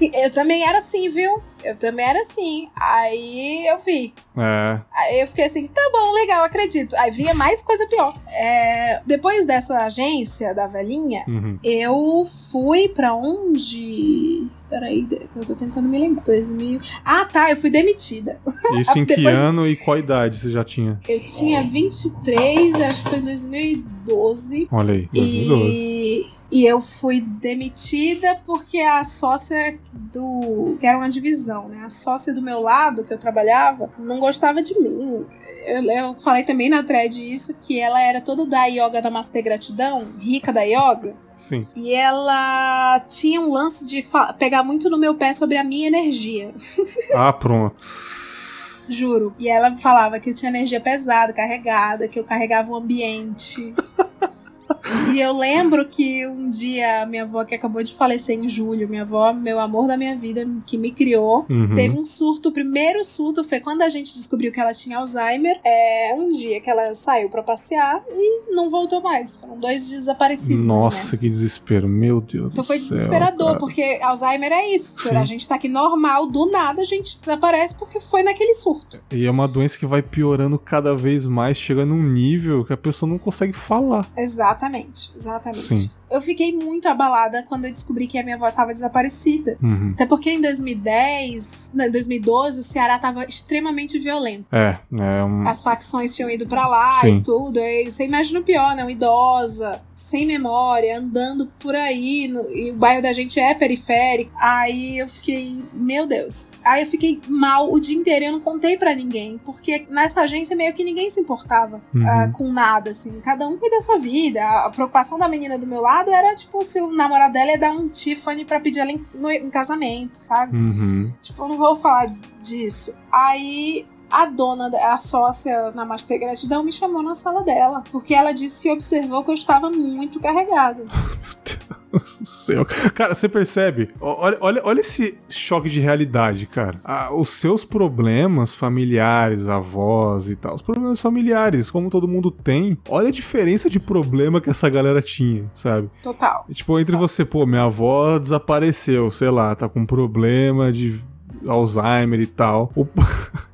Eu também era assim, viu? Eu também era assim. Aí eu vi. É. Aí eu fiquei assim, tá bom, legal, acredito. Aí vinha mais coisa pior. É, depois dessa agência da velhinha, Uhum. eu fui pra onde? Peraí, eu tô tentando me lembrar. 2000. Ah, tá, eu fui demitida. Isso em que ano e qual idade você já tinha? Eu tinha 23, acho que foi em 2012. Olha aí, 2012. E, e eu fui demitida porque a sócia do. que era uma divisão, né? A sócia do meu lado, que eu trabalhava, não gostava de mim. Eu, eu falei também na thread isso, que ela era toda da yoga da Master Gratidão, rica da yoga. Sim. E ela tinha um lance de pegar muito no meu pé sobre a minha energia. Ah, pronto. Juro. E ela falava que eu tinha energia pesada, carregada, que eu carregava o ambiente. E eu lembro que um dia minha avó, que acabou de falecer em julho, minha avó, meu amor da minha vida, que me criou, Uhum. teve um surto. O primeiro surto foi quando a gente descobriu que ela tinha Alzheimer. É um dia que ela saiu pra passear e não voltou mais. Foram dois desaparecidos. Nossa, que desespero, meu Deus Então foi céu, desesperador, cara. porque Alzheimer é isso. Sim. A gente tá aqui normal, do nada a gente desaparece porque foi naquele surto. E é uma doença que vai piorando cada vez mais, chega num nível que a pessoa não consegue falar. Exatamente, exatamente. Sim. Eu fiquei muito abalada quando eu descobri que a minha avó estava desaparecida. Uhum. Até porque em 2010, não, em 2012, o Ceará estava extremamente violento. É, é um... As facções tinham ido pra lá Sim. e tudo. Aí você imagina o pior, né? Uma idosa, sem memória, andando por aí. no- e o bairro da gente é periférico. Aí eu fiquei, meu Deus. Aí eu fiquei mal o dia inteiro e eu não contei pra ninguém. Porque nessa agência meio que ninguém se importava Uhum. ah, com nada, assim. Cada um cuida da sua vida. A preocupação da menina do meu lado era, tipo, se o namorado dela ia dar um Tiffany pra pedir ela em, no- em casamento, sabe? Uhum. Tipo, não vou falar disso. Aí a dona, a sócia na Master Gratidão me chamou na sala dela. Porque ela disse que observou que eu estava muito carregada. Céu. Cara, você percebe? Olha, olha, olha esse choque de realidade, cara. Ah, os seus problemas familiares, avós e tal, os problemas familiares, como todo mundo tem, olha a diferença de problema que essa galera tinha, sabe? Total. Tipo, entre você, pô, minha avó desapareceu, sei lá, tá com problema de Alzheimer e tal. O-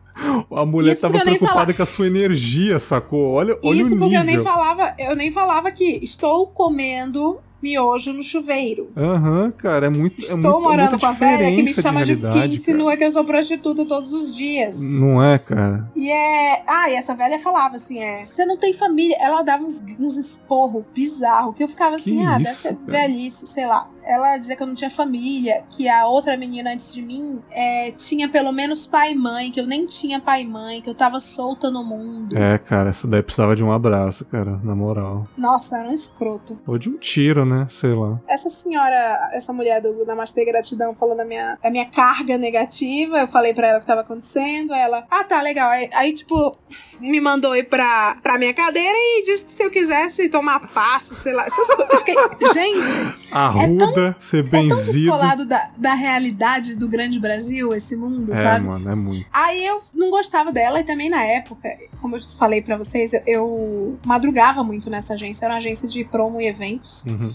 A mulher Isso tava porque preocupada com a sua energia, sacou? Olha, olha Isso o porque nível. eu nem falava, eu nem falava que estou comendo miojo no chuveiro. Aham, cara, é muito. é Estou muito, morando com a velha que me chama de, que realidade, insinua que eu sou prostituta todos os dias. Não é, cara? E é. Ah, e essa velha falava assim: é. Você não tem família. Ela dava uns, uns esporros bizarros. Que eu ficava assim: Que ah, deve isso, ser cara? velhice, sei lá. Ela dizia que eu não tinha família. Que a outra menina antes de mim é, tinha pelo menos pai e mãe. Que eu nem tinha pai e mãe. Que eu tava solta no mundo. É, cara, essa daí precisava de um abraço, cara, na moral. Nossa, era um escroto. Ou de um tiro, né? Sei lá. Essa senhora, essa mulher do Namastê Gratidão falou da minha, da minha carga negativa. Eu falei pra ela o que tava acontecendo. Ela, ah, tá, legal. Aí, aí, tipo, me mandou ir pra, pra minha cadeira e disse que se eu quisesse tomar passo, sei lá. Gente, Arruda, ser é tão benzido. descolado da, da realidade do grande Brasil, esse mundo, é, sabe? mano, é muito. Aí eu não gostava dela e também na época, como eu falei pra vocês, eu, eu madrugava muito nessa agência. Era uma agência de promo e eventos. Uhum.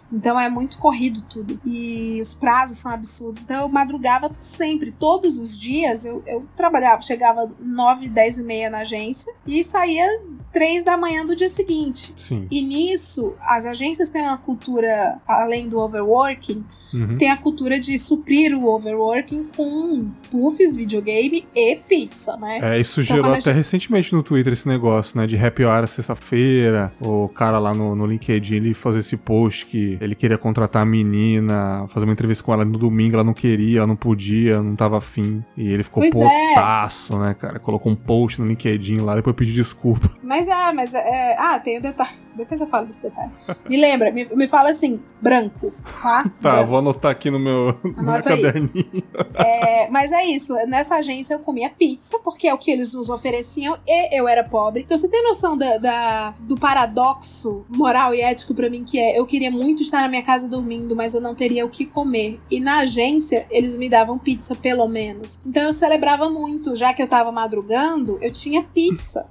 Então é muito corrido tudo. E os prazos são absurdos. Então eu madrugava sempre, todos os dias. Eu, eu trabalhava, chegava 9, 10 e meia na agência e saía 3 da manhã do dia seguinte. Sim. E nisso, as agências têm uma cultura, além do overworking, Uhum. tem a cultura de suprir o overworking com puffs, videogame e pizza, né? É, isso Então, gerou até gente- recentemente no Twitter esse negócio, né? De happy hour sexta-feira. O cara lá no, no LinkedIn ele fazer esse post que ele queria contratar a menina, fazer uma entrevista com ela no domingo, ela não queria, ela não podia, não tava afim. E ele ficou Pois é. potaço, né, cara? Colocou um post no LinkedIn lá, depois pediu desculpa. Mas é, mas é. é- Ah, tem o detalhe. Depois eu falo desse detalhe. Me lembra, me, me fala assim, branco, tá? Tá, Branco. vou anotar aqui no meu, no meu caderninho. É, mas é isso, nessa agência eu comia pizza, porque é o que eles nos ofereciam, e eu era pobre. Então você tem noção da, da- do paradoxo moral e ético pra mim, que é eu queria muito estar na minha casa dormindo, mas eu não teria o que comer. E na agência, eles me davam pizza, pelo menos. Então eu celebrava muito, já que eu tava madrugando, eu tinha pizza.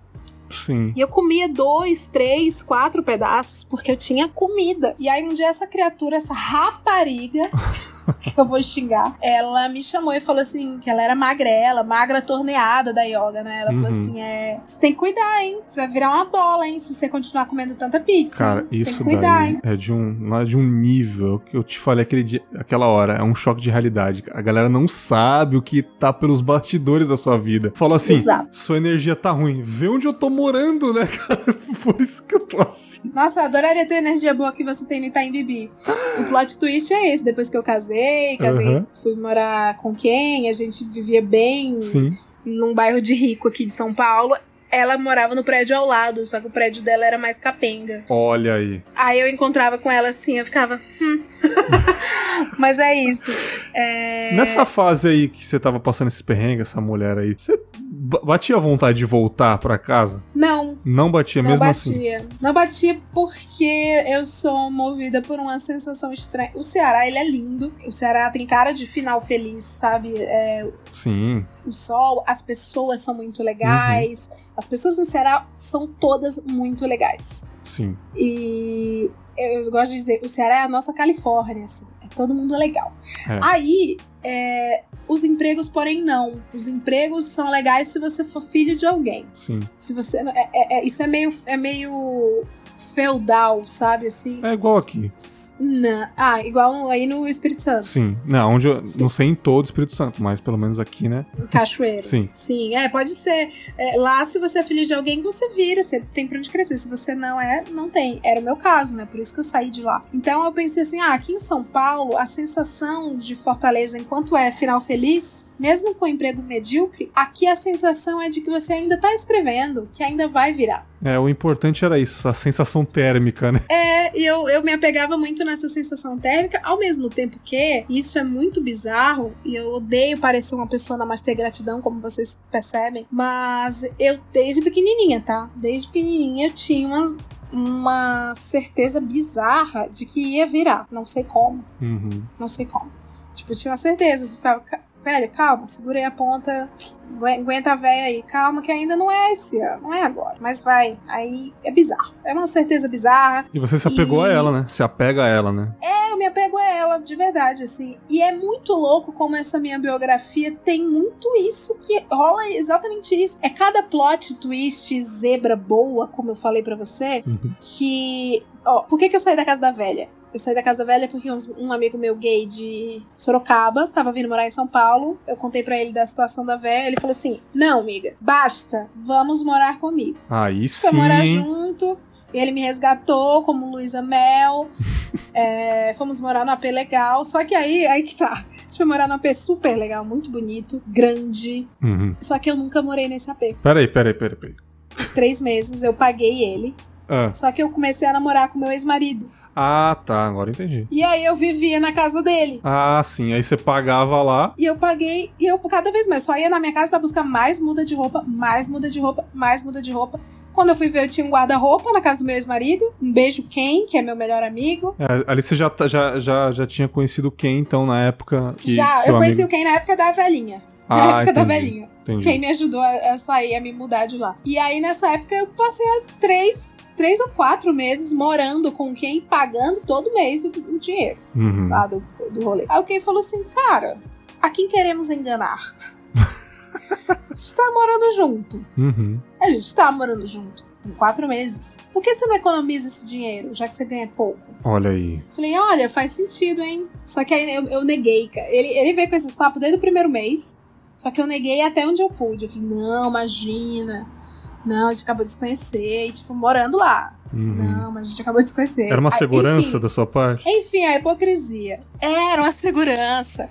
Sim. E eu comia dois, três, quatro pedaços, porque eu tinha comida. E aí um dia essa criatura, essa rapariga, que eu vou xingar, ela me chamou e falou assim, que ela era magrela, magra torneada da yoga, né? Ela falou Uhum. assim, é, você tem que cuidar, hein? Você vai virar uma bola, hein? Se você continuar comendo tanta pizza. Cara? Você tem isso que cuidar, hein? é de um, não é de um nível que eu te falei aquele dia, aquela hora, é um choque de realidade. A galera não sabe o que tá pelos bastidores da sua vida. Falou assim, Exato. sua energia tá ruim, vê onde eu tô morando, né, cara? Por isso que eu tô assim. Nossa, eu adoraria ter a energia boa que você tem no Itaim Bibi. O plot twist é esse. Depois que eu casei, casei, Aham. fui morar com quem, a gente vivia bem, Sim. num bairro de rico aqui de São Paulo. Ela morava no prédio ao lado, só que o prédio dela era mais capenga. Olha aí. Aí eu encontrava com ela assim, eu ficava. Hum. Mas é isso. É... Nessa fase aí que você tava passando esses perrengues, essa mulher aí, você batia vontade de voltar pra casa? Não, Não batia não mesmo assim? batia. Não batia porque eu sou movida por uma sensação estranha. O Ceará, ele é lindo. O Ceará tem cara de final feliz, sabe? É, Sim. o sol, as pessoas são muito legais. As pessoas no Ceará são todas muito legais. Sim. E eu gosto de dizer, o Ceará é a nossa Califórnia, assim. É todo mundo legal. É. Aí, é, os empregos, porém, não. Os empregos são legais se você for filho de alguém. Sim. Se você. é- é- é- isso é meio, é meio feudal, sabe? Assim. É igual aqui. Não. Ah, igual aí no Espírito Santo, Sim. Não, onde eu Sim. não sei em todo o Espírito Santo, mas pelo menos aqui, né? em Cachoeiro. Sim. Sim, é, pode ser. É, lá, se você é filho de alguém, você vira, você tem pra onde crescer. Se você não é, não tem. Era o meu caso, né? Por isso que eu saí de lá. Então eu pensei assim: ah, aqui em São Paulo, a sensação de Fortaleza, enquanto é final feliz, mesmo com emprego medíocre, aqui a sensação é de que você ainda tá escrevendo, que ainda vai virar. É, o importante era isso, essa sensação térmica, né? É, e eu, eu me apegava muito nessa sensação térmica, ao mesmo tempo que isso é muito bizarro, e eu odeio parecer uma pessoa na mais ter gratidão, como vocês percebem, mas eu, desde pequenininha, tá? Desde pequenininha eu tinha uma, uma certeza bizarra de que ia virar. Não sei como, Uhum. não sei como. Tipo, eu tinha uma certeza, eu ficava, "Ca- velho, calma, segurei a ponta, agu- aguenta a véia aí, calma, que ainda não é esse ano, não é agora, mas vai. Aí é bizarro, é uma certeza bizarra, E você se apegou E- a ela, né? Se apega a ela, né? eu me apego a ela, de verdade, assim. E é muito louco como essa minha biografia tem muito isso, que rola exatamente isso. É cada plot twist, zebra boa, como eu falei pra você, Uhum. que. Ó, por que, que eu saí da casa da velha? Eu saí da casa velha porque um amigo meu gay de Sorocaba tava vindo morar em São Paulo. Eu contei pra ele da situação da velha. Ele falou assim: Não, amiga, basta, vamos morar comigo. Aí Foi sim. morar hein? junto. Ele me resgatou como Luísa Mel. É, fomos morar no AP legal. Só que aí, aí que tá. A gente foi morar no AP super legal, muito bonito, grande. Uhum. Só que eu nunca morei nesse AP. Peraí, peraí, peraí, peraí. Três meses eu paguei ele. Ah. Só que eu comecei a namorar com meu ex-marido. Ah, tá, agora entendi. E aí eu vivia na casa dele. Ah, sim, aí você pagava lá. E eu paguei, e eu cada vez mais. Só ia na minha casa pra buscar mais muda de roupa, mais muda de roupa, mais muda de roupa. Quando eu fui ver, eu tinha um guarda-roupa na casa do meu ex-marido. Um beijo, Ken, que é meu melhor amigo. É, ali você já, tá- já, já, já tinha conhecido quem, então, na época Já, eu conheci amigo... o Ken na época da velhinha. Na Ah, época da entendi. velhinha. Entendi. Quem me ajudou a, a sair, a me mudar de lá. E aí, nessa época, eu passei a três, três ou quatro meses morando com quem pagando todo mês o, o dinheiro Uhum. lá do, do rolê. Aí o Ken falou assim, cara, a quem queremos enganar? a gente tá morando junto. Uhum. A gente tá morando junto. Tem quatro meses. Por que você não economiza esse dinheiro, já que você ganha pouco? Olha aí. Falei, olha, faz sentido, hein? Só que aí eu, eu neguei, cara. Ele, ele veio com esses papos desde o primeiro mês. Só que eu neguei até onde eu pude. Eu falei, não, imagina. Não, a gente acabou de se conhecer. E, tipo, morando lá. Uhum. Não, mas a gente acabou de se conhecer. Era uma segurança enfim, da sua parte? enfim, a hipocrisia. Era uma segurança.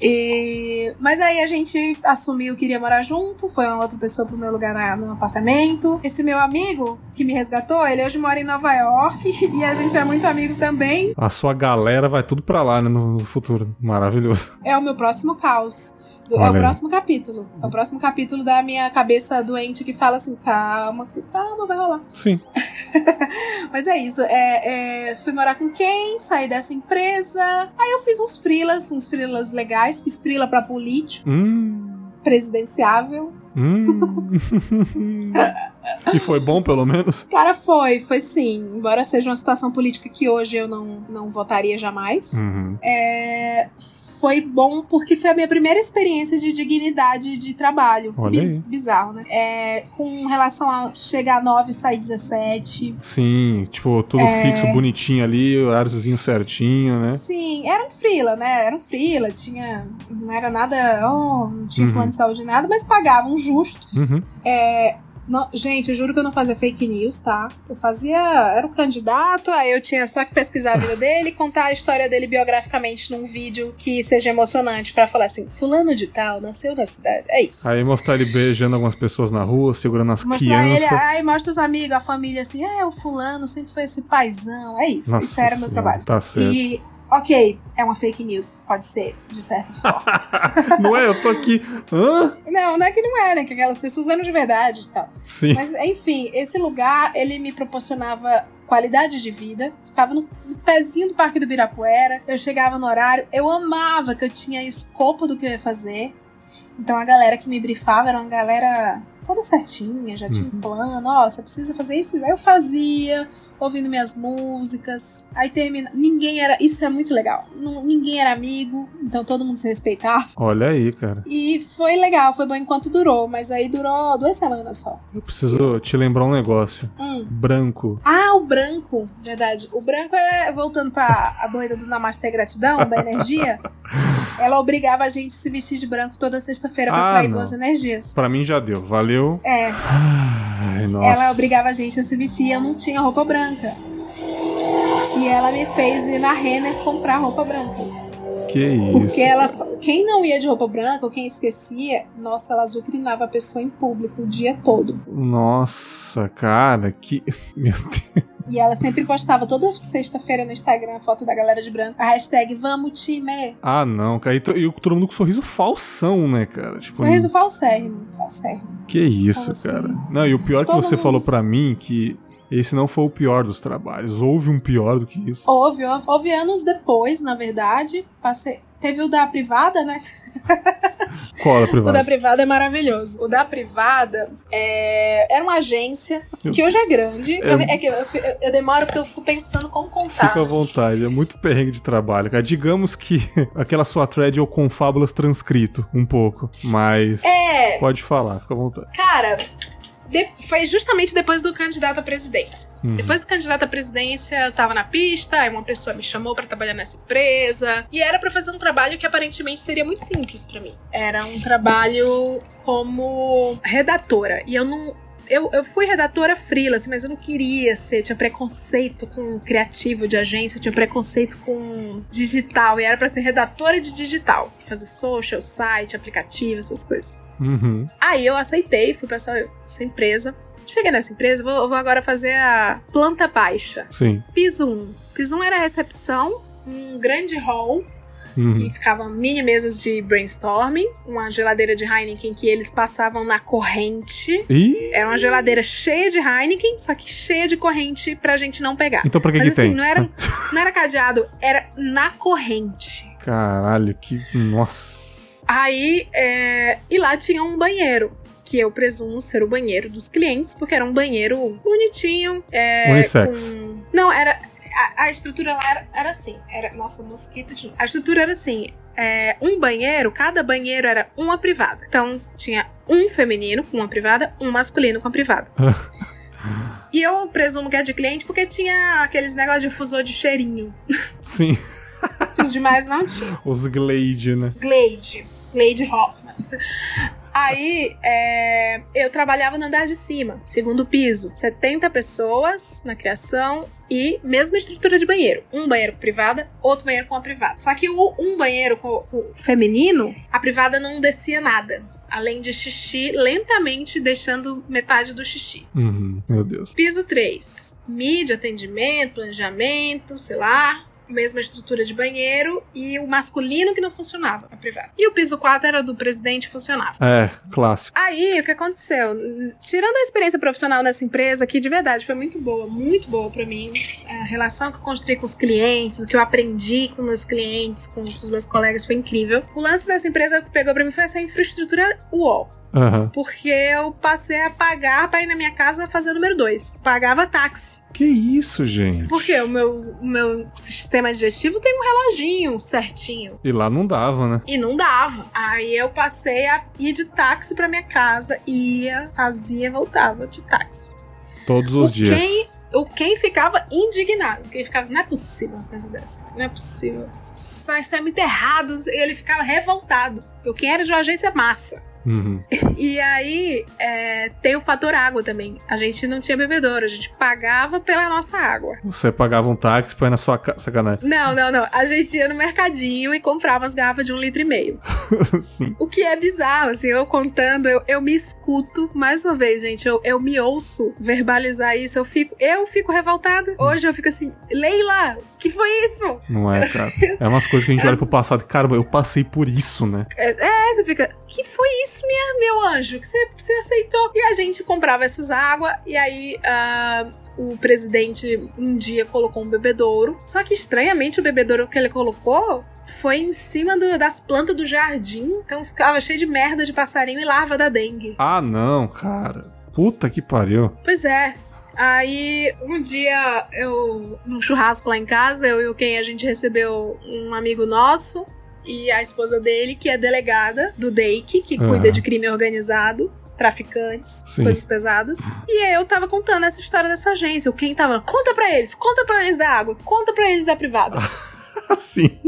E... Mas aí a gente assumiu que iria morar junto, foi uma outra pessoa pro meu lugar na- no apartamento. Esse meu amigo que me resgatou, ele hoje mora em Nova York e a gente é muito amigo também. A sua galera vai tudo pra lá, né, no futuro. Maravilhoso. É o meu próximo caos. Do- é o próximo capítulo. É o próximo capítulo da minha cabeça doente que fala assim: calma, que calma, vai rolar. Sim. Mas é isso. É, é, fui morar com quem? Saí dessa empresa. Aí eu fiz uns frilas, uns frilas legais. Fiz frila pra político, Hum. presidenciável. Hum. e foi bom, pelo menos? Cara, foi, foi sim. Embora seja uma situação política que hoje eu não, não votaria jamais. Uhum. É, foi bom porque foi a minha primeira experiência de dignidade de trabalho. Olha Biz-. Bizarro, né? É, com relação a chegar a 9 e sair 17. Sim, tipo, tudo É. fixo, bonitinho ali, horáriozinho certinho, né? Sim, era um frila, né? Era um frila, tinha. Não era nada. Oh, não tinha Uhum. plano de saúde nada, mas pagavam justo. Uhum. Não- gente, eu juro que eu não fazia fake news, tá? Eu fazia. Era o candidato, aí eu tinha só que pesquisar a vida dele e contar a história dele biograficamente num vídeo que seja emocionante pra falar assim: Fulano de Tal nasceu na cidade. É isso. Aí mostrar ele beijando algumas pessoas na rua, segurando as Mostrar ele, crianças. aí mostra os amigos, a família assim, é, o fulano sempre foi esse paizão. É isso, Nossa isso era meu Senhora, trabalho. Tá certo. E Ok, é uma fake news, pode ser, de certa forma. não é? Eu tô aqui. Hã? Não, não é que não é, né? Que aquelas pessoas eram de verdade e tal. Sim. Mas, enfim, esse lugar, ele me proporcionava qualidade de vida. Ficava no, no pezinho do Parque do Birapuera. Eu chegava no horário. Eu amava que eu tinha escopo do que eu ia fazer. Então a galera que me brifava era uma galera toda certinha, já tinha um plano. Ó, você precisa fazer isso. Aí eu fazia ouvindo minhas músicas. Aí termina. Ninguém era. Isso é muito legal. Não, ninguém era amigo, então todo mundo se respeitava. Olha aí, cara. E foi legal, foi bom enquanto durou, mas aí durou duas semanas só. Eu preciso te lembrar um negócio. Hum. Branco. Ah, o branco, verdade. O branco é, voltando pra a doida do Namastê Gratidão, da energia, ela obrigava a gente a se vestir de branco toda sexta-feira pra Ah, atrair boas energias. Pra mim já deu. Valeu. É, Ai, ela obrigava a gente a se vestir e eu não tinha roupa branca. E ela me fez ir na Renner comprar roupa branca. Que isso. Porque ela. Quem não ia de roupa branca ou quem esquecia, nossa, ela azucrinava a pessoa em público o dia todo. Nossa, cara, que. Meu Deus. E ela sempre postava toda sexta-feira no Instagram a foto da galera de branco. A hashtag Vamos Time. Ah, não, cara. E, e todo mundo com sorriso falsão, né, cara? Tipo, Sorriso falsérrimo. Falsérrimo. Que isso, assim? cara. Não, e o pior que você mundo falou pra mim que esse não foi o pior dos trabalhos. Houve um pior do que isso. Houve, houve, houve anos depois, na verdade. Passei. Teve o da privada, né? Qual a O da privada? privada é maravilhoso. O da privada é... era uma agência que hoje é grande. É- Eu- É, que eu, eu- eu demoro porque eu fico pensando como contar. Fica à vontade, é muito perrengue de trabalho, cara. Digamos que aquela sua thread é o Confábulas transcrito, um pouco. Mas É, pode falar, fica à vontade. cara, de- foi justamente depois do candidato à presidência. Uhum. Depois do candidato à presidência, eu tava na pista, aí uma pessoa me chamou pra trabalhar nessa empresa. E era pra fazer um trabalho que aparentemente seria muito simples pra mim. Era um trabalho como redatora. E eu não. Eu, eu fui redatora freelance, mas eu não queria ser. Tinha preconceito com criativo de agência, tinha preconceito com digital. E era pra ser redatora de digital. Fazer social, site, aplicativo, essas coisas. Uhum. Aí eu aceitei, fui pra essa, essa empresa. Cheguei nessa empresa, vou, vou agora fazer a planta baixa. Sim. Piso 1. Piso 1 era a recepção, um grande hall, que Uhum. ficavam mini mesas de brainstorming, uma geladeira de Heineken que eles passavam na corrente. Ih, Era uma geladeira cheia de Heineken, só que cheia de corrente pra gente não pegar. então pra que Mas que assim, tem? não era, não era cadeado, era na corrente. Caralho, que. Nossa. Aí, é... e lá tinha um banheiro. Que eu presumo ser o banheiro dos clientes, porque era um banheiro bonitinho. É, Unissex. com- Não, era. A, a estrutura lá era, era assim. Era... Nossa, mosquito de. A estrutura era assim. é, um banheiro, cada banheiro era uma privada. Então tinha um feminino com uma privada, um masculino com a privada. e eu presumo que é de cliente porque tinha aqueles negócios de difusor de cheirinho. Sim, Os demais não tinha. os Glade, né? Glade. Glade Hoffman. Aí, é, eu trabalhava no andar de cima, segundo piso. 70 pessoas na criação e mesma estrutura de banheiro. Um banheiro com privada, outro banheiro com a privada. Só que o, um banheiro com, com feminino, a privada não descia nada. Além de xixi, lentamente deixando metade do xixi. Uhum. Meu Deus. Piso 3. Mídia, atendimento, planejamento, sei lá. Mesma estrutura de banheiro e o masculino que não funcionava, a privada. E o piso 4 era do presidente funcionava. É, clássico. Aí, o que aconteceu? Tirando a experiência profissional nessa empresa, que de verdade foi muito boa, muito boa pra mim, a relação que eu construí com os clientes, o que eu aprendi com meus clientes, com os meus colegas, foi incrível. O lance dessa empresa que pegou pra mim foi essa infraestrutura UOL. Aham. Porque eu passei a pagar pra ir na minha casa fazer o número 2. Pagava táxi. Que isso, gente? Porque o meu, o meu sistema digestivo tem um reloginho certinho. E lá não dava, né? E não dava. Aí eu passei a ir de táxi pra minha casa. Ia, fazia, voltava de táxi. Todos os o dias. Quem, o quem ficava indignado. Quem ficava assim, não é possível uma coisa dessa. Não é possível. Isso é muito errado. E ele ficava revoltado. Porque o quem era de uma agência massa. Uhum. E aí é, tem o fator água também. A gente não tinha bebedouro, a gente pagava pela nossa água. Você pagava um táxi pra ir na sua casa. Sacanagem. Não, não, não. A gente ia no mercadinho e comprava as garrafas de um litro e meio. Sim. O que é bizarro, assim, eu contando, eu, eu me escuto, mais uma vez, gente, eu, eu me ouço verbalizar isso, eu fico, eu fico revoltada. Hoje eu fico assim, Leila, que foi isso? Não é, cara. É umas coisas que a gente olha pro passado e, caramba, eu passei por isso, né? É, é, você fica, que foi isso, minha, meu anjo, que você, você aceitou? E a gente comprava essas águas, e aí. ah, o presidente um dia colocou um bebedouro. Só que estranhamente o bebedouro que ele colocou foi em cima do- das plantas do jardim. Então ficava cheio de merda de passarinho e larva da dengue. Ah, não, cara. Puta que pariu. Pois é. Aí, um dia, eu, num churrasco lá em casa, eu e o quem a gente recebeu um amigo nosso e a esposa dele, que é delegada do DEIC, que cuida de crime organizado, traficantes, Sim. coisas pesadas. E eu tava contando essa história dessa agência. O quem tava, conta pra eles, conta pra eles da água, conta pra eles da privada. Assim.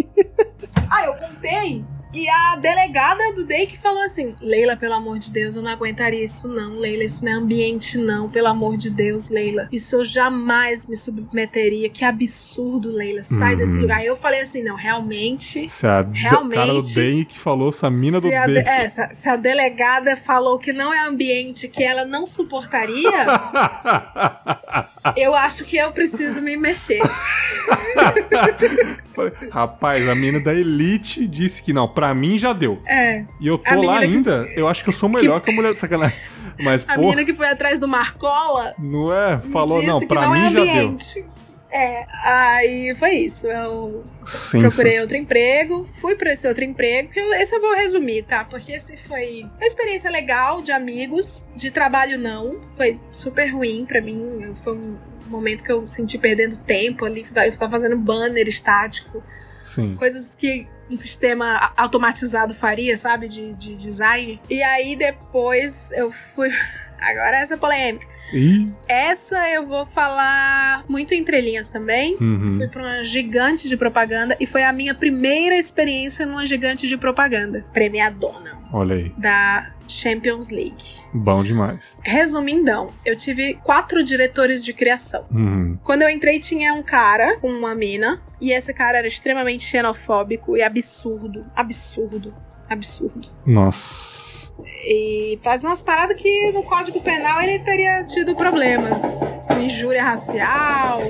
Aí eu contei. E a delegada do DEIC falou assim: Leila, pelo amor de Deus, eu não aguentaria isso, não. Leila, isso não é ambiente, não. Pelo amor de Deus, Leila. Isso eu jamais me submeteria. Que absurdo, Leila. Sai Uhum. desse lugar. Eu falei assim: não, realmente. Se a Realmente. cara do DEI que falou, essa mina do a, DEI. é, se, se a delegada falou que não é ambiente que ela não suportaria, eu acho que eu preciso me mexer. Rapaz, a mina da Elite disse que não, pra mim já deu. É. E eu tô lá que- ainda, eu acho que eu sou melhor que, a mulher. Sacanagem. Mas, A pô, menina que foi atrás do Marcola não é? Falou, não, que pra não mim é já deu. É, aí foi isso. Eu Sim, procurei sim. outro emprego, fui pra esse outro emprego, que eu- esse eu vou resumir, tá? Porque esse foi uma experiência legal de amigos, de trabalho não. Foi super ruim pra mim. Foi um momento que eu senti perdendo tempo ali. Eu tava fazendo banner estático, Sim. coisas que um sistema automatizado faria, sabe? De, de design. E aí depois eu fui. Agora essa é polêmica. Ih. Essa eu vou falar muito entre linhas também. Uhum. Fui pra uma gigante de propaganda e foi a minha primeira experiência numa gigante de propaganda. Premiadona. Olha aí. Da Champions League. Bom demais. Resumindão, eu tive quatro diretores de criação. Uhum. Quando eu entrei, tinha um cara com uma mina. E esse cara era extremamente xenofóbico e absurdo. Absurdo. Absurdo. Nossa. E faz umas paradas que no Código Penal ele teria tido problemas. Injúria racial,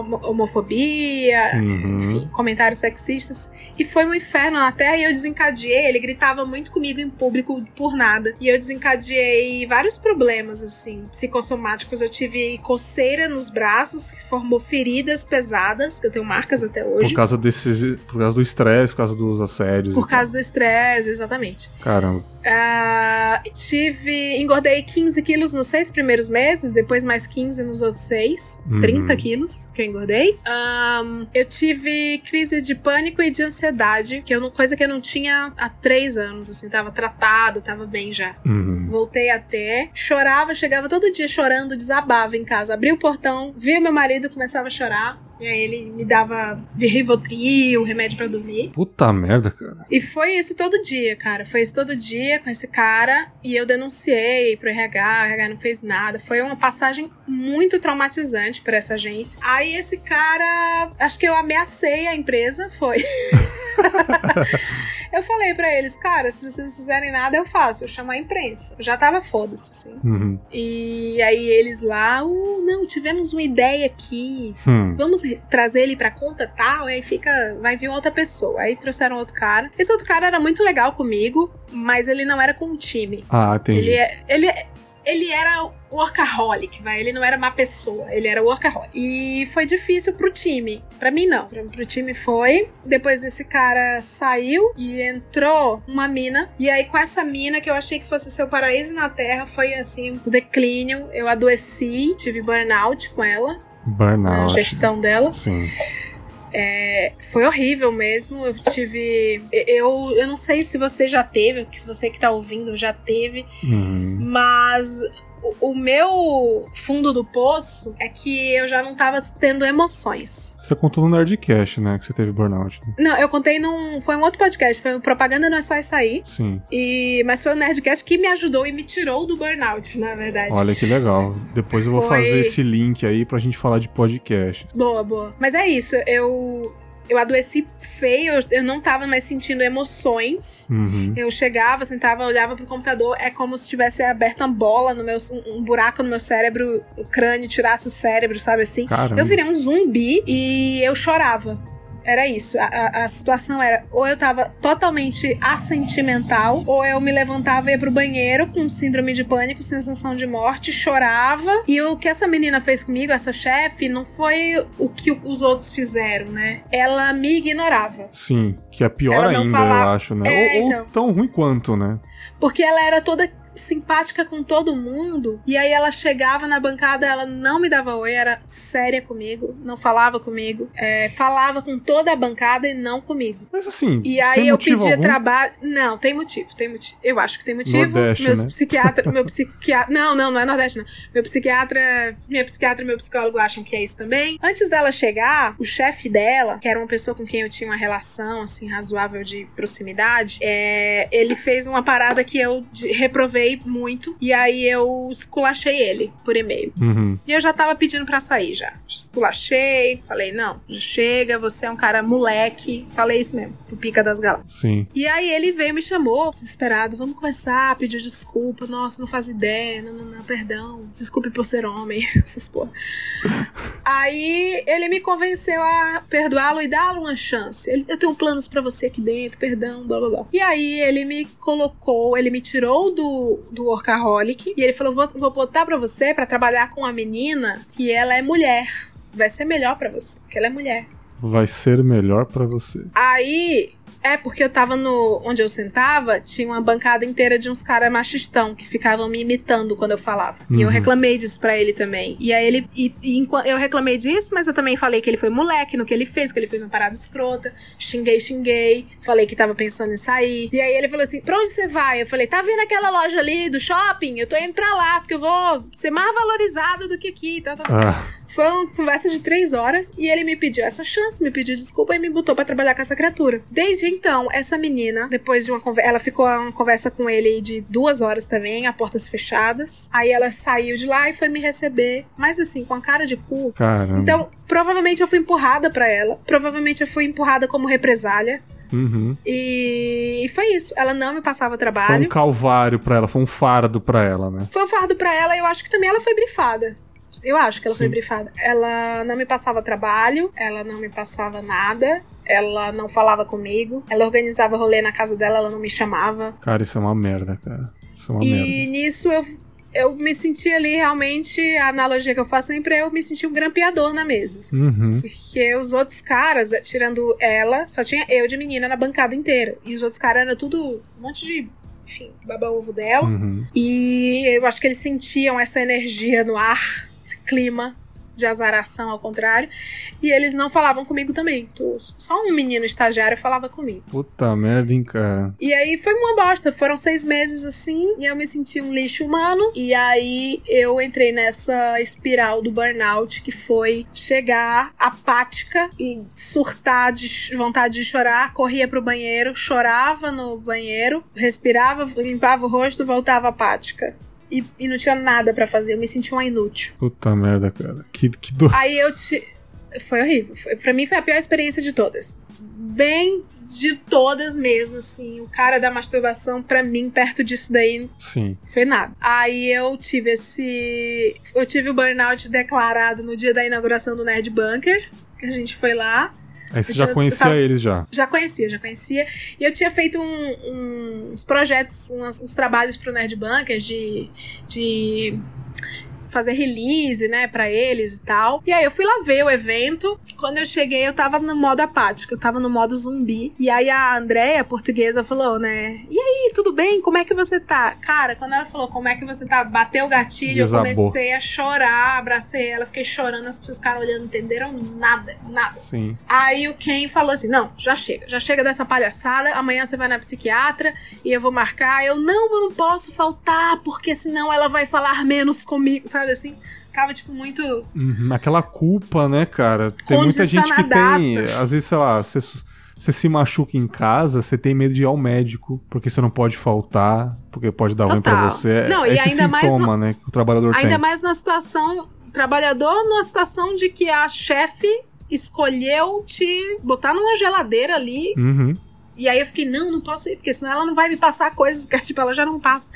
homofobia, Uhum. enfim, comentários sexistas. E foi um inferno na Terra e eu desencadeei. Ele gritava muito comigo em público por nada. E eu desencadeei vários problemas, assim, psicossomáticos. Eu tive coceira nos braços, que formou feridas pesadas, que eu tenho marcas até hoje. Por causa desses. Por causa do estresse, por causa dos assédios. Por causa do estresse, exatamente. tal. Caramba. Ah, tive. Engordei 15 quilos nos seis primeiros meses, depois mais 15 nos outros seis. Uhum. 30 quilos que eu engordei. Ahn, eu tive crise de pânico e de ansiedade, que eu não, coisa que eu não tinha há três anos, assim, tava tratado, tava bem já. Uhum. Voltei a ter, chorava, chegava todo dia chorando, desabava em casa. Abria o portão, via meu marido, começava a chorar. E aí ele me dava Rivotril, remédio pra dormir. Puta merda, cara. E foi isso todo dia, cara. Foi isso todo dia com esse cara. E eu denunciei pro RH, o RH não fez nada. Foi uma passagem muito traumatizante pra essa agência. Aí esse cara, acho que eu ameacei a empresa, foi. eu falei pra eles, cara, se vocês não fizerem nada, eu faço. Eu chamo a imprensa. Eu já tava foda-se, assim. Uhum. E aí eles lá, uh, não, tivemos uma ideia aqui Hum. vamos trazer ele pra conta tal, aí fica, vai vir outra pessoa. Aí trouxeram outro cara. Esse outro cara era muito legal comigo, mas ele não era com o time. Ah, entendi. Ele, é- ele, é- ele era workaholic, vai. Ele não era má pessoa, ele era workaholic. E foi difícil pro time. Pra mim, não. Pro, pro time foi. Depois desse cara saiu e entrou uma mina. E aí, com essa mina, que eu achei que fosse seu paraíso na Terra, foi assim, o declínio. Eu adoeci, tive burnout com ela, a Burnout. gestão dela. Sim. Foi horrível mesmo. Eu tive. Eu, eu não sei se você já teve, se você que tá ouvindo já teve, Uhum. mas o, o meu fundo do poço é que eu já não tava tendo emoções. Você contou no Nerdcast, né? Que você teve burnout. Né? Não, eu contei num. Foi um outro podcast, foi o Propaganda Não é Só Isso Aí. Sim. E, mas foi o Nerdcast que me ajudou e me tirou do burnout, na verdade. Olha que legal. Depois eu vou Foi- fazer esse link aí pra gente falar de podcast. Boa, boa. Mas é isso, eu. Eu adoeci feio, eu, eu não tava mais sentindo emoções. Uhum. Eu chegava, sentava, olhava pro computador, é como se tivesse aberto uma bola no meu. um buraco no meu cérebro, o crânio tirasse o cérebro, sabe assim? Caramba. Eu virei um zumbi e eu chorava. Era isso. A, a- a situação era: ou eu tava totalmente assentimental, ou eu me levantava e ia pro banheiro com síndrome de pânico, sensação de morte, chorava. E o que essa menina fez comigo, essa chefe, não foi o que os outros fizeram, né? Ela me ignorava. Sim, que é pior ainda, falava- eu acho, né? É, ou, ou então. tão ruim quanto, né? Porque ela era toda simpática com todo mundo. E aí ela chegava na bancada, ela não me dava oi, era séria comigo, não falava comigo. é, falava com toda a bancada e não comigo. Mas assim, E aí eu pedia trabalho. Não, tem motivo, tem motivo. Eu acho que tem motivo. Nordeste, Meus né? psiquiatra, meu psiquiatra. Não, não, não é Nordeste, não. Meu psiquiatra, minha psiquiatra e meu psicólogo acham que é isso também. Antes dela chegar, o chefe dela, que era uma pessoa com quem eu tinha uma relação, assim, razoável de proximidade, é, ele fez uma parada que eu de- reprovei muito. E aí eu esculachei ele por e-mail. Uhum. E eu já tava pedindo pra sair já. Esculachei, falei, não, chega, você é um cara moleque. Falei isso mesmo, pro pica das galáxias. Sim. E aí ele veio me chamou, desesperado, vamos conversar, pediu desculpa, nossa, não faz ideia, não, não, não, perdão, desculpe por ser homem, essas porra. aí ele me convenceu a perdoá-lo e dar uma chance. Ele, eu tenho planos pra você aqui dentro, perdão, blá blá blá. E aí ele me colocou, ele me tirou do, do workaholic e ele falou, vou, vou botar pra você pra trabalhar com uma menina que ela é mulher. Vai ser melhor pra você, porque ela é mulher. Vai ser melhor pra você. Aí, é porque eu tava no. Onde eu sentava, tinha uma bancada inteira de uns caras machistão que ficavam me imitando quando eu falava. E eu Uhum. reclamei disso pra ele também. E aí ele. E, e eu reclamei disso, mas eu também falei que ele foi moleque no que ele fez, que ele fez uma parada escrota. Xinguei, xinguei. Falei que tava pensando em sair. E aí ele falou assim: pra onde você vai? Eu falei: tá vendo aquela loja ali do shopping? Eu tô indo pra lá, porque eu vou ser mais valorizada do que aqui. Tá, tá. Ah, Foi uma conversa de três horas e ele me pediu essa chance, me pediu desculpa e me botou pra trabalhar com essa criatura. Desde então, essa menina, depois de uma conversa, ela ficou uma conversa com ele de duas horas também, a portas fechadas. Aí ela saiu de lá e foi me receber, mas assim, com a cara de cu. caramba. Então, provavelmente eu fui empurrada pra ela, provavelmente eu fui empurrada como represália. Uhum. E foi isso. Ela não me passava Foi um trabalho. calvário pra ela, foi um fardo pra ela, né? Foi um fardo pra ela e eu acho que também ela foi brifada. Eu acho que ela foi Sim. brifada. Ela não me passava trabalho, ela não me passava nada, ela não falava comigo, ela organizava rolê na casa dela, ela não me chamava. Cara, isso é uma merda, cara. Isso é uma e merda. nisso eu, eu me senti ali realmente, a analogia que eu faço sempre é eu me senti um grampeador na mesa. assim. Uhum. Porque os outros caras, tirando ela, só tinha eu de menina na bancada inteira. E os outros caras eram tudo um monte de, enfim, baba-ovo dela. Uhum. E eu acho que eles sentiam essa energia no ar, esse clima de azaração ao contrário. E eles não falavam comigo também. Só um menino estagiário falava comigo. Puta merda, hein, cara. E aí foi uma bosta. Foram seis meses assim. E eu me senti um lixo humano. E aí eu entrei nessa espiral do burnout que foi chegar apática e surtar de vontade de chorar. Corria pro banheiro, chorava no banheiro, respirava, limpava o rosto, voltava apática. E, e não tinha nada pra fazer. Eu me senti uma inútil. Puta merda, cara. Que, que dor. Aí eu te. Foi horrível. Foi, pra mim foi a pior experiência de todas. Bem de todas mesmo, assim. O cara da masturbação, pra mim, perto disso daí, Sim. foi nada. Aí eu tive esse. Eu tive o burnout declarado no dia da inauguração do Nerd Bunker. Que a gente foi lá. Aí você já conhecia tava- eles já. Já conhecia, já conhecia. E eu tinha feito um- um- uns projetos, umas- uns trabalhos pro Nerd Bunker de, de fazer release, né, pra eles e tal. E aí eu fui lá ver o evento. Quando eu cheguei, eu tava no modo apático, eu tava no modo zumbi. E aí a Andrea, portuguesa, falou, né, e aí, tudo bem? Como é que você tá? Cara, quando ela falou como é que você tá, bateu o gatilho, Desabou. eu comecei a chorar, abracei ela, fiquei chorando, as pessoas ficaram olhando, entenderam nada, nada. Sim. Aí o Ken falou assim: não, já chega, já chega dessa palhaçada, amanhã você vai na psiquiatra e eu vou marcar. Eu, não, eu não posso faltar, porque senão ela vai falar menos comigo, sabe assim? Tava, tipo, muito. Uhum, Aquela culpa, né, cara? Tem muita gente que tem. Às vezes, sei lá, você, você se machuca em casa, você tem medo de ir ao médico, porque você não pode faltar, porque pode dar ruim pra você. Não, é e ainda mais sintoma, né, que o trabalhador Ainda tem. mais na situação. Trabalhador numa situação de que a chefe escolheu te botar numa geladeira ali. Uhum. E aí eu fiquei, não, não posso ir, porque senão ela não vai me passar coisas que, tipo, ela já não passa.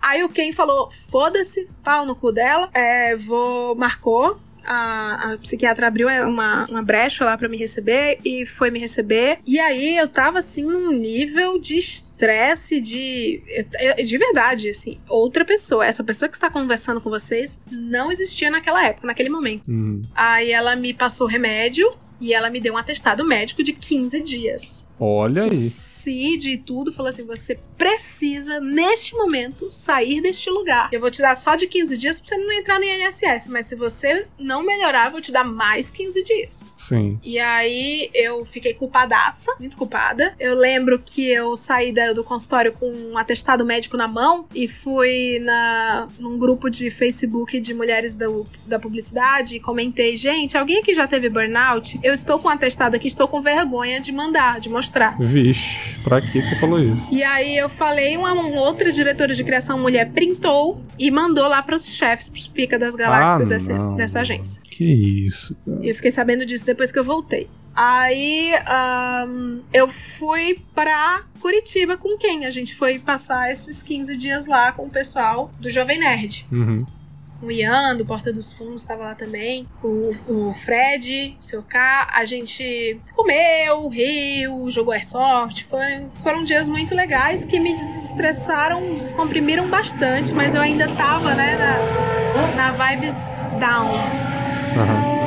aí o Ken falou: foda-se, pau no cu dela, é, vou. Marcou. A, a psiquiatra abriu uma, uma brecha lá pra me receber e foi me receber. E aí eu tava assim num nível de estresse, de. De verdade, assim, outra pessoa. Essa pessoa que está conversando com vocês não existia naquela época, naquele momento. Uhum. Aí ela me passou remédio e ela me deu um atestado médico de 15 dias. Olha aí. CID e tudo, falou assim: você precisa, neste momento, sair deste lugar. Eu vou te dar só de 15 dias pra você não entrar no INSS, mas se você não melhorar, eu vou te dar mais 15 dias. Sim. E aí eu fiquei culpadaça, muito culpada. Eu lembro que eu saí da- do consultório com um atestado médico na mão e fui na, num grupo de Facebook de mulheres da, da publicidade e comentei: gente, alguém aqui já teve burnout? Eu estou com um atestado aqui, estou com vergonha de mandar, de mostrar. Vixe, pra que você falou isso? E aí eu falei, uma, uma outra diretora de criação mulher printou e mandou lá pros chefes, pros pica das galáxias Ah, não. dessa agência. Que isso, cara. E eu fiquei sabendo disso depois que eu voltei. Aí ahn, eu fui pra Curitiba com quem? A gente foi passar esses 15 dias lá com o pessoal do Jovem Nerd. Uhum. O Ian, do Porta dos Fundos, estava lá também. O, o Fred, o seu K. A gente comeu, riu, jogou airsoft. Foi, foram dias muito legais que me desestressaram, descomprimiram bastante, mas eu ainda tava, né, na, na vibes down. Aham.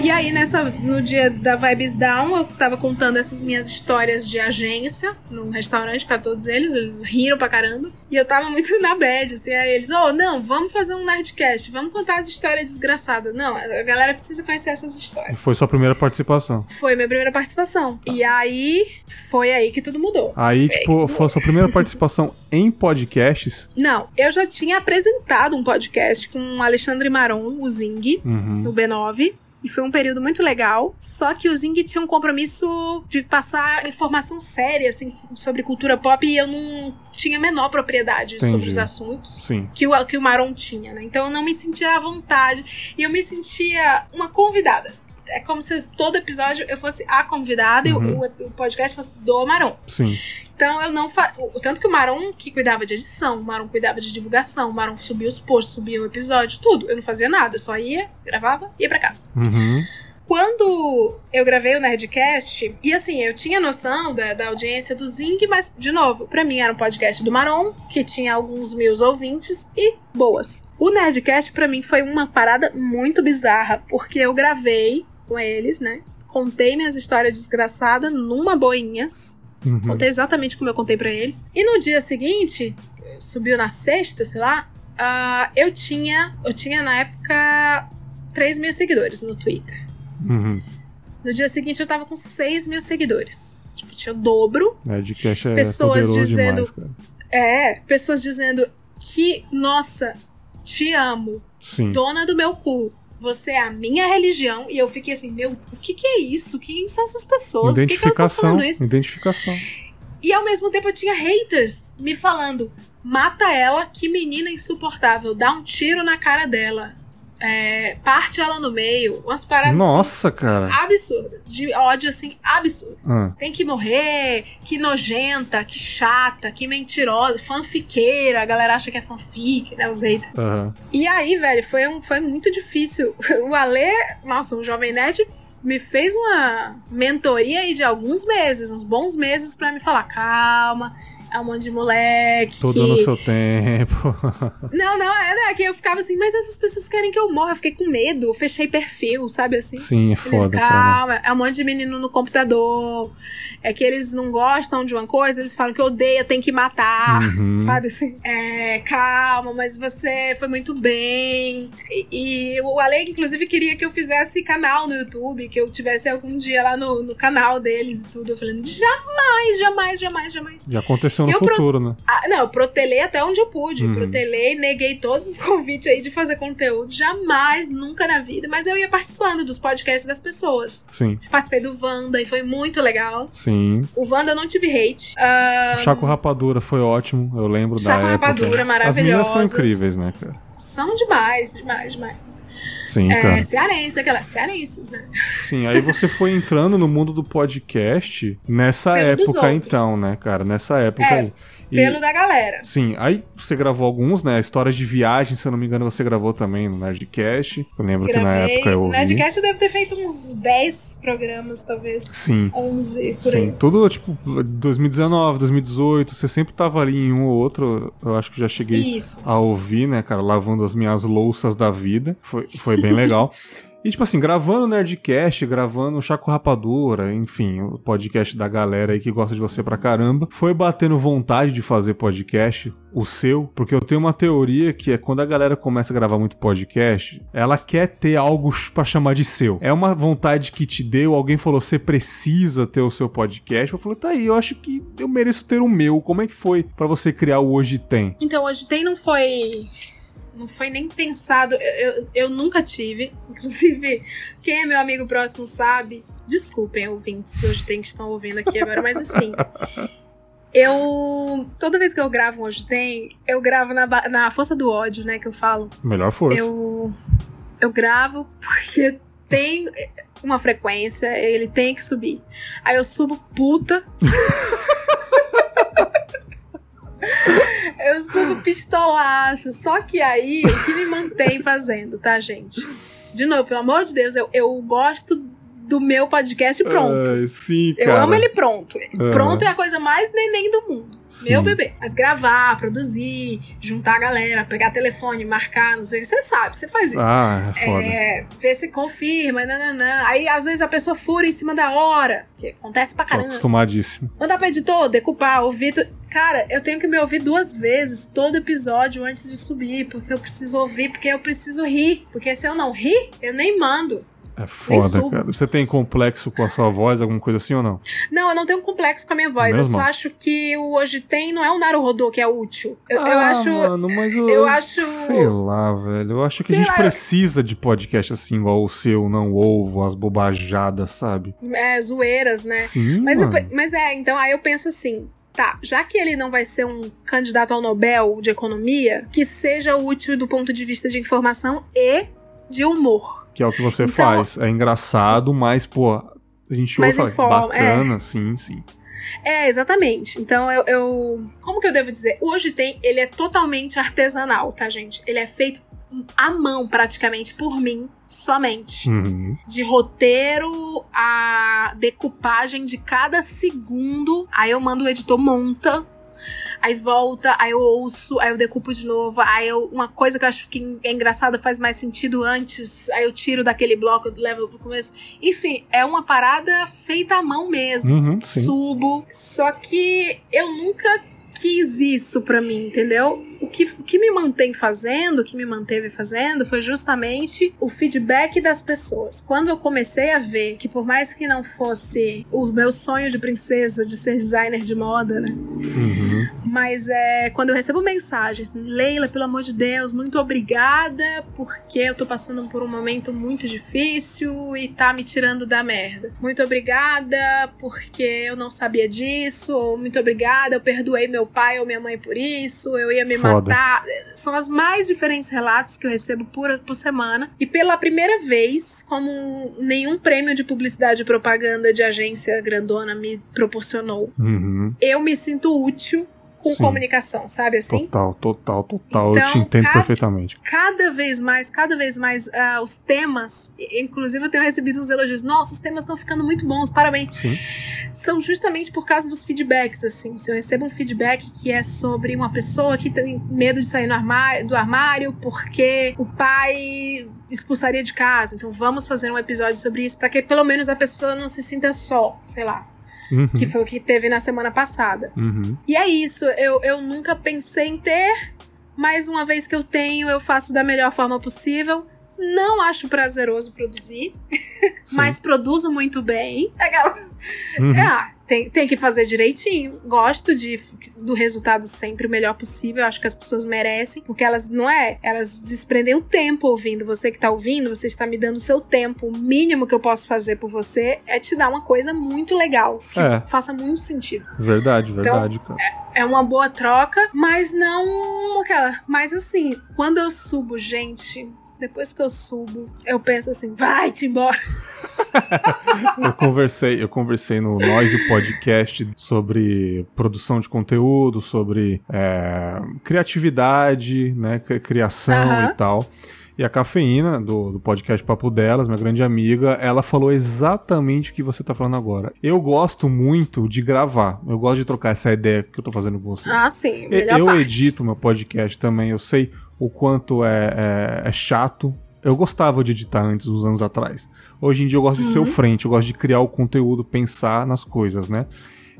E aí, nessa, no dia da Vibes Down, eu tava contando essas minhas histórias de agência num restaurante pra todos eles. Eles riram pra caramba. E eu tava muito na bad, assim. Aí eles, oh, não, vamos fazer um Nerdcast, vamos contar as histórias desgraçadas. Não, a galera precisa conhecer essas histórias. Foi sua primeira participação. Foi minha primeira participação. E aí, foi aí que tudo mudou. Aí, Foi aí tipo, tudo foi a sua primeira participação em podcasts. Não, eu já tinha apresentado um podcast com o Alexandre Maron, o Zing. Uhum. no B9. E foi um período muito legal. Só que o Zing tinha um compromisso de passar informação séria, assim, sobre cultura pop e eu não tinha a menor propriedade Entendi. sobre os assuntos. Sim. Que o, que o Maron tinha, né? Então eu não me sentia à vontade. E eu me sentia uma convidada. É como se todo episódio eu fosse a convidada Uhum. e o, o podcast fosse do Maron. Sim. Então eu não fa... o- Tanto que o Maron que cuidava de edição, o Maron cuidava de divulgação, o Maron subia os posts, subia o episódio, tudo. Eu não fazia nada, eu só ia, gravava e ia pra casa. Uhum. Quando eu gravei o Nerdcast, e assim, eu tinha noção da, da audiência do Zing, mas, de novo, pra mim era um podcast do Maron, que tinha alguns mil ouvintes e boas. O Nerdcast, pra mim, foi uma parada muito bizarra, porque eu gravei com eles, né? Contei minhas histórias desgraçadas numa boinhas. Uhum. Contei exatamente como eu contei pra eles. E no dia seguinte, subiu na sexta, sei lá, ah, eu tinha. Eu tinha na época 3 mil seguidores no Twitter. Uhum. No dia seguinte eu tava com 6 mil seguidores. Tipo, tinha o dobro. Nerdcast é Pessoas dizendo- demais. É, pessoas dizendo que, nossa, te amo, Sim. dona do meu cu. Você é a minha religião. E eu fiquei assim, meu, o que que é isso? Quem são essas pessoas? Por que, que Identificação. isso? Identificação. E ao mesmo tempo eu tinha haters me falando: mata ela, que menina insuportável, dá um tiro na cara dela, é, parte ela no meio, umas paradas Nossa, cara. assim, absurdas, de ódio assim, absurdo. Ah, Tem que morrer, que nojenta, que chata, que mentirosa, fanfiqueira, a galera acha que é fanfic, né, os haters. aham. E aí, velho, foi, um, foi muito difícil. O Alê, nossa, o Jovem Nerd me fez uma mentoria aí de alguns meses, uns bons meses pra me falar, calma, É um monte de moleque. Tudo que... no seu tempo. Não, não, é, né? Que eu ficava assim, mas essas pessoas querem que eu morra. Eu fiquei com medo, fechei perfil, sabe assim? Sim, é foda, Calma, cara. é um monte de menino no computador. É que eles não gostam de uma coisa, eles falam que odeia, tem que matar, Uhum. sabe assim? É, calma, mas você foi muito bem. E, e o Ale, inclusive, queria que eu fizesse canal no YouTube, que eu tivesse algum dia lá no, no canal deles e tudo. Eu falei, jamais, jamais, jamais, jamais. Já aconteceu no Eu pro- futuro, né? Ah, não, eu protelei até onde eu pude. Uhum. Protelei, neguei todos os convites aí de fazer conteúdo. Jamais, nunca na vida. Mas eu ia participando dos podcasts das pessoas. Sim, Participei do Wanda e foi muito legal. sim. O Wanda eu não tive hate. Ah, O Chaco Rapadura foi ótimo, eu lembro Chaco da época. Rapadura, As meninas são incríveis, né, cara? são demais, demais, demais. Sim, É, cara. cearense, aquelas cearenses, né? Sim, aí você foi entrando no mundo do podcast nessa época, então, né, cara? Nessa época É, aí. E- Pelo da galera. Sim, aí você gravou alguns, né? Histórias de viagem, se eu não me engano, você gravou também no Nerdcast. Eu lembro que na Gravei. época eu ouvi. Nerdcast eu devo ter feito uns 10 programas, talvez. Sim. 11 por Sim, aí. tudo tipo 2019, 2018, você sempre tava ali em um ou outro. Eu acho que já cheguei Isso. a ouvir, né, cara, lavando as minhas louças da vida. Foi, foi bem legal. E, tipo assim, gravando Nerdcast, gravando Chaco Rapadura, enfim, o podcast da galera aí que gosta de você pra caramba. Foi batendo vontade de fazer podcast, o seu, porque eu tenho uma teoria que é quando a galera começa a gravar muito podcast, ela quer ter algo pra chamar de seu. É uma vontade que te deu, alguém falou, você precisa ter o seu podcast. Eu falei, tá aí, eu acho que eu mereço ter o meu. Como é que foi pra você criar o Hoje Tem? Então, hoje tem não foi. Não foi nem pensado. Eu, eu, eu nunca tive. Inclusive, quem é meu amigo próximo sabe. Desculpem, ouvintes hoje tem que estão ouvindo aqui agora, mas assim. Eu. Toda vez que eu gravo Hoje Tem, eu gravo na, na força do ódio, né? Que eu falo. Melhor força. Eu. Eu gravo porque tem uma frequência, ele tem que subir. Aí eu subo puta. Eu subo pistolaço. Só que aí, o que me mantém fazendo, tá, gente? De novo, pelo amor de Deus, eu, eu gosto do meu podcast pronto. Ai, sim, Eu cara. amo ele pronto. Aham. Pronto é a coisa mais neném do mundo. Sim. Meu bebê. Mas gravar, produzir, juntar a galera, pegar telefone, marcar, não sei. Você sabe, você faz isso. Ah, é foda. É, ver se confirma, nananã. Aí, às vezes, a pessoa fura em cima da hora. Que acontece pra Tô caramba. acostumadíssimo. Mandar pro editor, decupar, ouvir. tu- Cara, eu tenho que me ouvir duas vezes todo episódio antes de subir, porque eu preciso ouvir, porque eu preciso rir. Porque se eu não rir, eu nem mando. É foda, cara. Você tem complexo com a sua voz, alguma coisa assim ou não? Não, eu não tenho um complexo com a minha voz. Mesmo? Eu só acho que o hoje tem não é o Naruhodô que é útil. Eu, eu Ah, acho. Mano, mas eu, eu acho- Sei lá, velho. Eu acho que Sei a gente lá. precisa de podcast assim, igual o seu, não ovo, as bobajadas, sabe? É, zoeiras, né? Sim, Mas, eu- mas é, então aí eu penso assim. Tá, já que ele não vai ser um candidato ao Nobel de Economia, que seja útil do ponto de vista de informação e de humor. Que é o que você Então- faz. É engraçado, mas, pô, a gente ouve e fala, informa, bacana, sim, sim. É, exatamente. Então eu, eu- Como que eu devo dizer? Hoje tem. Ele é totalmente artesanal, tá, gente? Ele é feito à mão, praticamente, por mim, somente. Uhum. De roteiro a decupagem de cada segundo. Aí eu mando o editor monta. Aí volta, aí eu ouço, aí eu decupo de novo. Aí eu, uma coisa que eu acho que é engraçada faz mais sentido antes. Aí eu tiro daquele bloco, levo pro começo. Enfim, é uma parada feita à mão mesmo Uhum, subo. Só que eu nunca quis isso pra mim, entendeu? O que, o que me mantém fazendo, o que me manteve fazendo, foi justamente o feedback das pessoas. Quando eu comecei a ver que, por mais que não fosse o meu sonho de princesa de ser designer de moda, né? Uhum. Mas é quando eu recebo mensagens, Leila, pelo amor de Deus, muito obrigada, porque eu tô passando por um momento muito difícil e tá me tirando da merda. Muito obrigada, porque eu não sabia disso, ou muito obrigada, eu perdoei meu pai ou minha mãe por isso, eu ia me Foda. matar. São os mais diferentes relatos que eu recebo por, por semana. E pela primeira vez, como nenhum prêmio de publicidade e propaganda de agência grandona me proporcionou, Uhum. eu me sinto útil com Sim. comunicação, sabe assim? Total, total, total. Então, eu te entendo cada, perfeitamente. Cada vez mais, cada vez mais, uh, os temas, inclusive eu tenho recebido uns elogios. Nossa, os temas estão ficando muito bons, parabéns. Sim. São justamente por causa dos feedbacks, assim. Se eu recebo um feedback que é sobre uma pessoa que tem medo de sair armário, do armário porque o pai expulsaria de casa. Então vamos fazer um episódio sobre isso para que pelo menos a pessoa não se sinta só, sei lá. Uhum. Que foi o que teve na semana passada. Uhum. E é isso. Eu, eu nunca pensei em ter, mas uma vez que eu tenho, eu faço da melhor forma possível. Não acho prazeroso produzir, mas produzo muito bem. Uhum. Ah, tem, tem que fazer direitinho. Gosto de, do resultado sempre o melhor possível. Acho que as pessoas merecem, porque elas não é, elas desprendem o tempo ouvindo. Você que tá ouvindo, você está me dando o seu tempo. O mínimo que eu posso fazer por você é te dar uma coisa muito legal, que é. faça muito sentido. Verdade, verdade, então, cara. É, é uma boa troca, mas não aquela. Mas assim, quando eu subo, gente, depois que eu subo, eu penso assim, vai-te embora. eu conversei, eu conversei no Noise Podcast sobre produção de conteúdo, sobre é, criatividade, né, criação e tal. E a Cafeína, do, do podcast Papo Delas, minha grande amiga, ela falou exatamente o que você tá falando agora. Eu gosto muito de gravar. Eu gosto de trocar essa ideia que eu tô fazendo com você. Ah, sim. Eu parte. edito meu podcast também. Eu sei o quanto é, é, é, chato. Eu gostava de editar antes, uns anos atrás. Hoje em dia eu gosto de ser o uhum. frente, eu gosto de criar o conteúdo, pensar nas coisas, né?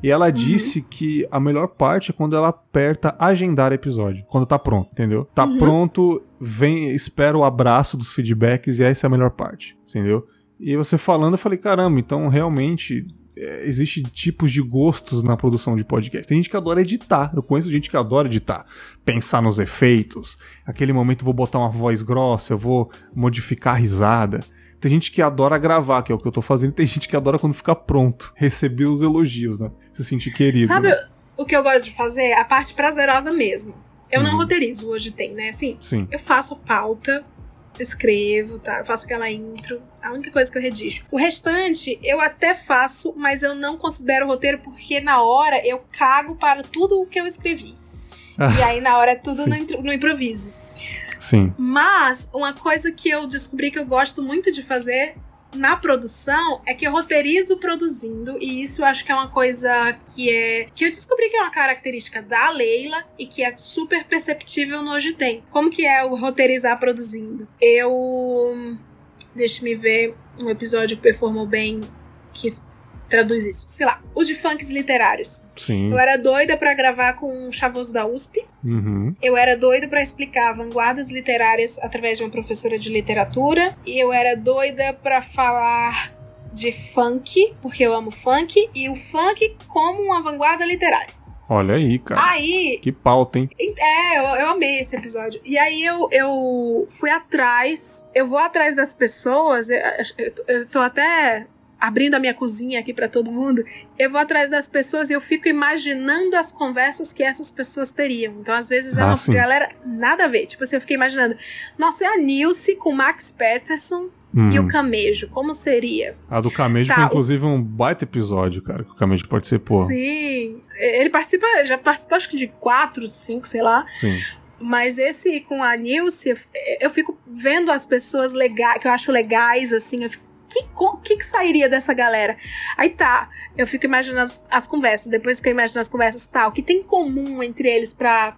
E ela uhum. disse que a melhor parte é quando ela aperta agendar episódio, quando tá pronto, entendeu? Tá uhum. pronto, vem, espera o abraço dos feedbacks e essa é a melhor parte, entendeu? E você falando, eu falei, caramba, então realmente é, existe tipos de gostos na produção de podcast. Tem gente que adora editar. Eu conheço gente que adora editar. Pensar nos efeitos. Aquele momento eu vou botar uma voz grossa, eu vou modificar a risada. Tem gente que adora gravar, que é o que eu tô fazendo. Tem gente que adora quando fica pronto. Receber os elogios, né? Se sentir querido. Sabe né? o que eu gosto de fazer? A parte prazerosa mesmo. Eu uhum. não roteirizo, hoje tem, né? Assim, Sim. eu faço a pauta, escrevo, tá? Eu faço aquela intro. A única coisa que eu redijo. O restante eu até faço, mas eu não considero roteiro porque na hora eu cago para tudo o que eu escrevi. Ah, e aí na hora é tudo no, no improviso. Sim. Mas uma coisa que eu descobri que eu gosto muito de fazer na produção é que eu roteirizo produzindo e isso eu acho que é uma coisa que é que eu descobri que é uma característica da Leila e que é super perceptível no Hoje Tem. Como que é o roteirizar produzindo? Eu deixa-me ver um episódio que performou bem que traduz isso. Sei lá, o de funks literários. Sim. Eu era doida para gravar com o Chavoso da USP. Uhum. Eu era doida para explicar vanguardas literárias através de uma professora de literatura. E eu era doida para falar de funk, porque eu amo funk, e o funk como uma vanguarda literária. Olha aí, cara. Aí. Que pauta, hein? É, eu, eu amei esse episódio. E aí eu, eu fui atrás. Eu vou atrás das pessoas. Eu, eu, eu tô até abrindo a minha cozinha aqui para todo mundo, eu vou atrás das pessoas e eu fico imaginando as conversas que essas pessoas teriam. Então, às vezes, é ah, galera nada a ver. Tipo assim, eu fiquei imaginando, nossa, é a Nilce com o Max Peterson hum. e o Camejo, como seria? A do Camejo tá, foi, inclusive, um baita episódio, cara, que o Camejo participou. Sim, ele participa, já participou acho que de quatro, cinco, sei lá. Sim. Mas esse com a Nilce, eu fico vendo as pessoas legais, que eu acho legais, assim, eu fico que, que, que sairia dessa galera? Aí tá, eu fico imaginando as, as, conversas. Depois que eu imagino as conversas, tá, o que tem em comum entre eles para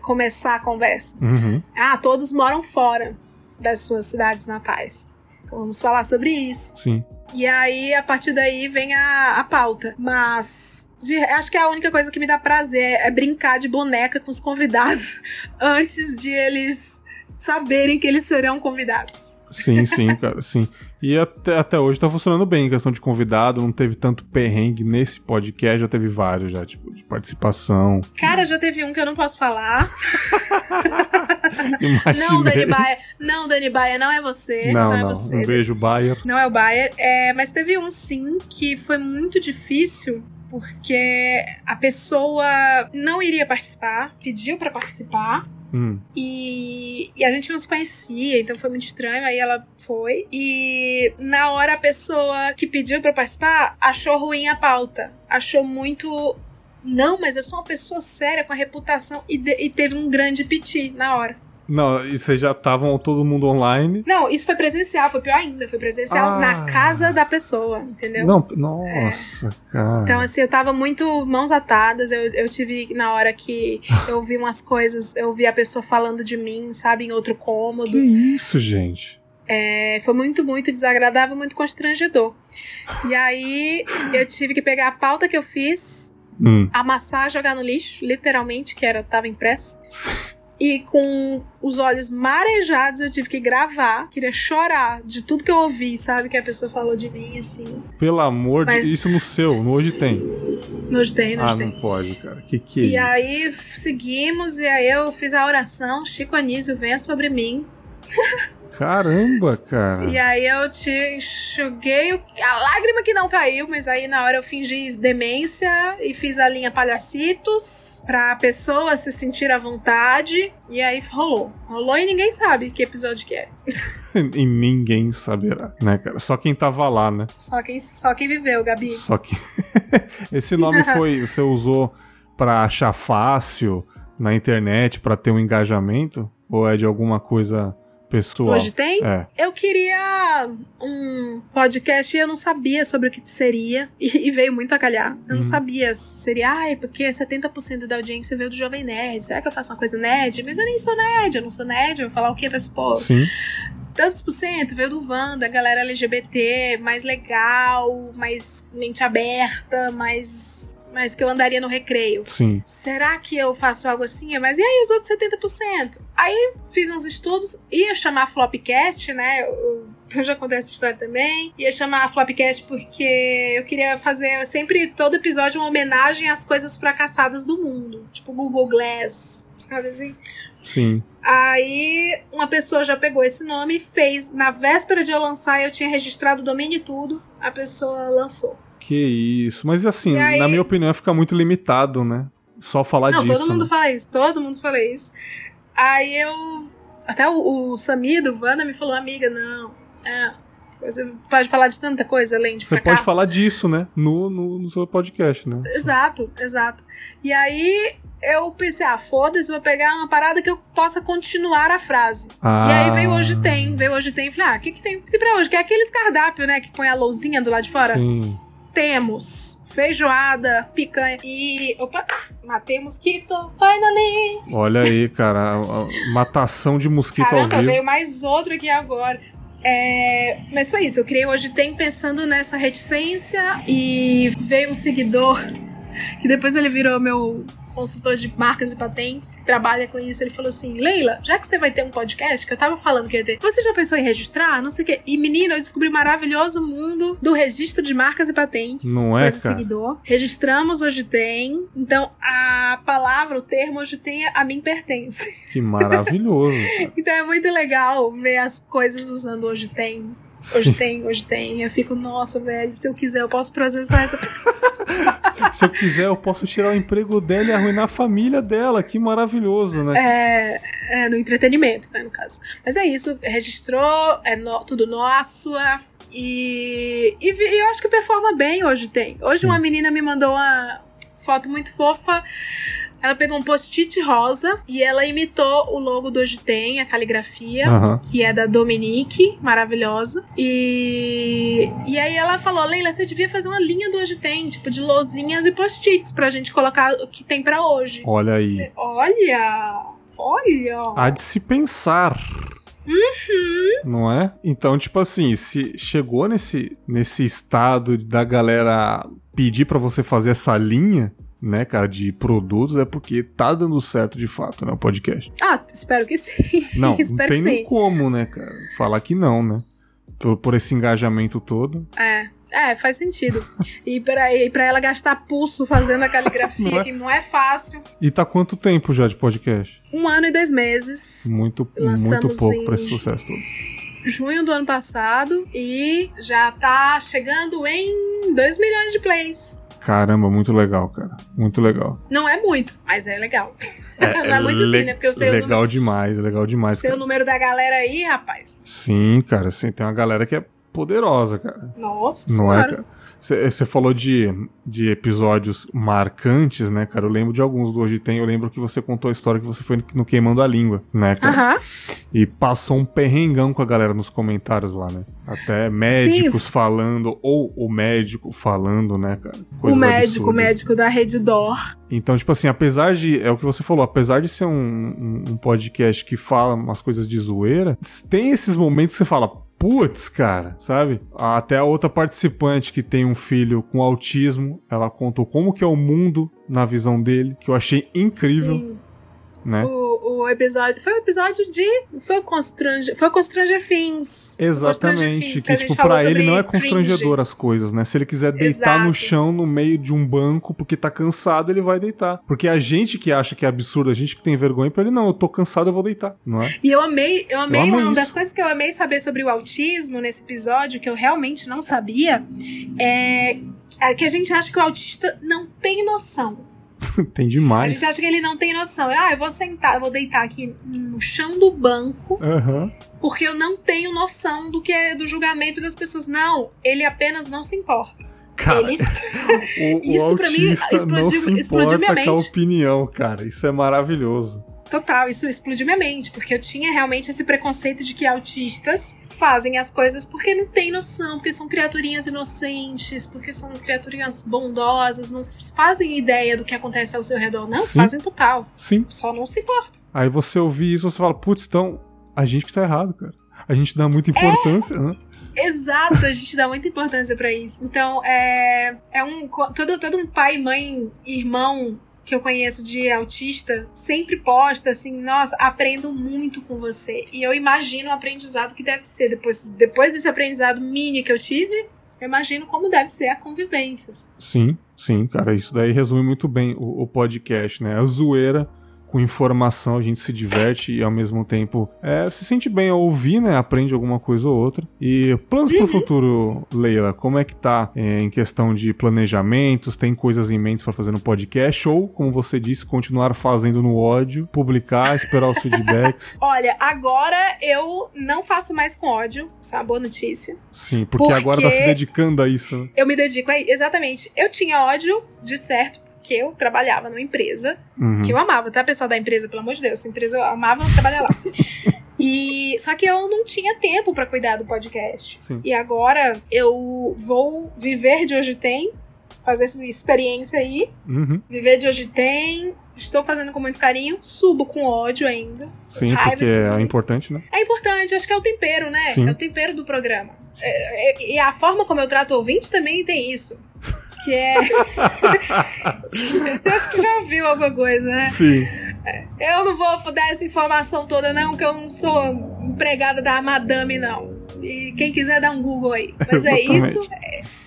começar a conversa? Uhum. Ah, todos moram fora das suas cidades natais. Então vamos falar sobre isso. Sim. E aí, a partir daí, vem a, a pauta. Mas de, acho que é a única coisa que me dá prazer é brincar de boneca com os convidados antes de eles saberem que eles serão convidados. Sim, sim, cara, sim. E até, até hoje tá funcionando bem em questão de convidado, não teve tanto perrengue nesse podcast, já teve vários já, tipo, de participação. Cara, já teve um que eu não posso falar. não, Dani Baia. Não, Dani Baia, não é você. Não, não, é você. Um beijo, Bayer. Não é o Bayer. É, mas teve um sim que foi muito difícil porque a pessoa não iria participar, pediu para participar. Hum. E, e, a gente não se conhecia, então foi muito estranho. Aí ela foi. E na hora a pessoa que pediu para participar achou ruim a pauta. Achou muito Não, mas eu sou uma pessoa séria com a reputação e, de- e teve um grande piti na hora. Não, e vocês já estavam todo mundo online. Não, isso foi presencial, foi pior ainda. Foi presencial Ah. na casa da pessoa, entendeu? Não, nossa, cara. Então, assim, eu tava muito mãos atadas. Eu, eu tive, na hora que eu vi umas coisas, eu vi a pessoa falando de mim, sabe, em outro cômodo. que isso, gente? É, foi muito, muito desagradável, muito constrangedor. E aí, eu tive que pegar a pauta que eu fiz, Hum. amassar, jogar no lixo, literalmente, que era tava impresso. E com os olhos marejados, eu tive que gravar. Queria chorar de tudo que eu ouvi, sabe? Que a pessoa falou de mim, assim. Pelo amor Mas- de Isso no seu, no hoje tem. Nos tem, nos Ah, tem. não pode, cara. Que que é E isso? aí seguimos, e aí eu fiz a oração, Chico Anísio, venha sobre mim. Caramba, cara. E aí eu te enxuguei a lágrima que não caiu, mas aí na hora eu fingi demência e fiz a linha palhacitos pra pessoa se sentir à vontade. E aí rolou. Rolou e ninguém sabe que episódio que é. E ninguém saberá, né, cara? Só quem tava lá, né? Só quem, só quem viveu, Gabi. Só que. Esse nome foi. Você usou pra achar fácil na internet, pra ter um engajamento? Ou é de alguma coisa pessoal? Hoje tem? É. Eu queria um podcast e eu não sabia sobre o que seria. E, e veio muito a calhar. Eu não Uhum. sabia se seria, ai, porque 70% da audiência veio do Jovem Nerd. Será que eu faço uma coisa nerd? Mas eu nem sou nerd, eu não sou nerd. Eu vou falar o quê pra esse povo? Sim. Tantos por cento veio do Wanda, galera LGBT, mais legal, mais mente aberta, mais. Mais que eu andaria no recreio. Sim. Será que eu faço algo assim? Mas e aí os outros 70%? Aí fiz uns estudos, ia chamar Flopcast, né? Eu, eu já contei essa história também. Ia chamar Flopcast porque eu queria fazer sempre, todo episódio, uma homenagem às coisas fracassadas do mundo. Tipo Google Glass, sabe assim? Sim. Aí uma pessoa já pegou esse nome e fez. Na véspera de eu lançar, eu tinha registrado o domínio e tudo. A pessoa lançou. Que isso. Mas assim, aí- na minha opinião, fica muito limitado, né? Só falar Não, disso. todo mundo né? fala isso, todo mundo fala isso. Aí eu. Até o, o Samir do Wanda me falou, amiga, não. É, você pode falar de tanta coisa além de Você fracasso. pode falar disso, né? No, no, no seu podcast, né? Exato, exato. E aí eu pensei, ah, foda-se, vou pegar uma parada que eu possa continuar a frase. Ah, E aí veio hoje tem, veio hoje tem. Falei, ah, o que, que tem, que tem pra hoje? Que é aqueles cardápio, né? Que põe a lousinha do lado de fora. Sim. Temos feijoada, picanha e. Opa! Matei mosquito, finally! Olha aí, cara. Matação de mosquito ao Caramba, vivo. veio mais outro aqui agora. É, mas foi isso, eu criei hoje tem pensando nessa reticência e veio um seguidor que depois ele virou meu consultor de marcas e patentes, que trabalha com isso. Ele falou assim: Leila, já que você vai ter um podcast, que eu tava falando que ia ter, você já pensou em registrar? Não sei o quê. E menina, eu descobri o maravilhoso mundo do registro de marcas e patentes. Não é, cara? seguidor. Registramos hoje tem. Então a palavra, o termo hoje tem a mim pertence. Que maravilhoso. Então é muito legal ver as coisas usando hoje tem. Hoje Sim. tem, hoje tem. Eu fico, nossa, velho, se eu quiser, eu posso processar essa Se eu quiser, eu posso tirar o emprego dela e arruinar a família dela. Que maravilhoso, né? é, é, no entretenimento, né, no caso. Mas é isso, registrou, é no- tudo nosso. E, e, e eu acho que performa bem hoje tem. Hoje Sim. uma menina me mandou uma foto muito fofa. Ela pegou um post-it rosa e ela imitou o logo do Hoje Tem, a caligrafia. Aham. que é da Dominique, maravilhosa. E, e aí ela falou: Leila, você devia fazer uma linha do Hoje Tem, tipo, de lozinhas e post-its pra gente colocar o que tem pra hoje. Olha aí. Olha! Olha! Há de se pensar. Uhum. Não é? Então, tipo assim, se chegou nesse, nesse estado da galera pedir pra você fazer essa linha, né, cara, de produtos, é porque tá dando certo de fato, né, o podcast. Ah, espero que sim. Não, não tem nem sim. como, né, cara, falar que não, né? Por, por esse engajamento todo. É. É, faz sentido. E pra, e pra ela gastar pulso fazendo a caligrafia, Não é? que não é fácil. E tá quanto tempo já de podcast? Um ano e dois meses. Muito, Lançamos muito pouco em- pra esse sucesso todo. junho do ano passado e já tá chegando em 2 milhões de plays. Caramba, muito legal, cara. Muito legal. Não é muito, mas é legal. Não é muito le- sim, né? Porque eu sei o legal demais, legal demais. Sei o número da galera aí, rapaz. Sim, cara, sim, tem uma galera que é poderosa, cara. Nossa Não senhora. é, cara? Você falou de, de episódios marcantes, né, cara? Eu lembro de alguns do Hoje Tem. Eu lembro que você contou a história que você foi no Queimando a Língua, né, cara? Aham. E passou um perrengão com a galera nos comentários lá, né? Até médicos falando, ou o médico falando, né, cara? O Coisas médico, o médico da Rede Dor. Então, tipo assim, apesar de. É o que você falou, apesar de ser um, um, um podcast que fala umas coisas de zoeira, tem esses momentos que você fala. Putz, cara, sabe? Até a outra participante que tem um filho com autismo, ela contou como que é o mundo na visão dele, que eu achei incrível, Sim. Né? O, o episódio. Foi o episódio de. Foi o Constranger. Foi o Constranger. Constranger Exatamente, que, a tipo, pra ele não é constrangedor as coisas, né? Se ele quiser deitar no Exato. chão no meio de um banco porque tá cansado, ele vai deitar. Porque a gente que acha que é absurdo, a gente que tem vergonha, pra ele não, eu tô cansado, eu vou deitar, não é? E eu amei, eu amei, amei uma isso. das coisas que eu amei saber sobre o autismo nesse episódio, que eu realmente não sabia, é é que a gente acha que o autista não tem noção. tem A demais. gente acha que ele não tem noção. Ah, eu vou sentar, eu vou deitar aqui no chão do banco, Aham. porque eu não tenho noção do que é do julgamento das pessoas. Não, ele apenas não se importa. Cara, ele o, o Isso pra mim autista não explodiu- se explodiu minha importa com a mente. opinião, cara. Isso é maravilhoso. Total, isso explodiu minha mente, porque eu tinha realmente esse preconceito de que autistas fazem as coisas porque não tem noção, porque são criaturinhas inocentes, porque são criaturinhas bondosas, não fazem ideia do que acontece ao seu redor. Não, Sim. fazem total. Sim. Só não se importa. Aí você ouvir isso, você fala, putz, então a gente que tá errado, cara. A gente dá muita importância, né? Exato, a gente dá muita importância pra isso. Então, é, é um todo, todo um pai, mãe, irmão que eu conheço de autista sempre posta assim, nossa, aprendo muito com você. E eu imagino o aprendizado que deve ser depois, depois desse aprendizado mini que eu tive, eu imagino como deve ser a convivência. Sim, sim, cara. Isso daí resume muito bem o, o podcast, né? A zoeira com informação, a gente se diverte e ao mesmo tempo é, se sente bem ao ouvir, né? Aprende alguma coisa ou outra. E planos pro futuro, Leila, como é que tá é, em questão de planejamentos? Tem coisas em mente pra fazer no podcast? Ou, como você disse, continuar fazendo no ódio, publicar, esperar os feedbacks? Olha, agora eu não faço mais com ódio, isso é uma boa notícia. Sim, porque Porque- agora tá se dedicando a isso, né? Eu me dedico a exatamente. Eu tinha ódio de certo porque eu trabalhava numa empresa Uhum. que eu amava, tá, pessoal da empresa, pelo amor de Deus, essa empresa eu amava trabalhar lá. E só que eu não tinha tempo pra cuidar do podcast. Sim. E agora eu vou viver de hoje tem, fazer essa experiência aí, Uhum. viver de hoje tem. Estou fazendo com muito carinho, subo com ódio ainda. Sim, porque é importante, né? É importante, acho que é o tempero, né? Sim. É o tempero do programa. É- é- e a forma como eu trato o ouvinte também tem isso. Que é. eu acho que já ouviu alguma coisa, né? Sim. Eu não vou dar essa informação toda, não, que eu não sou empregada da madame, não. E quem quiser dar um Google aí. Mas é isso.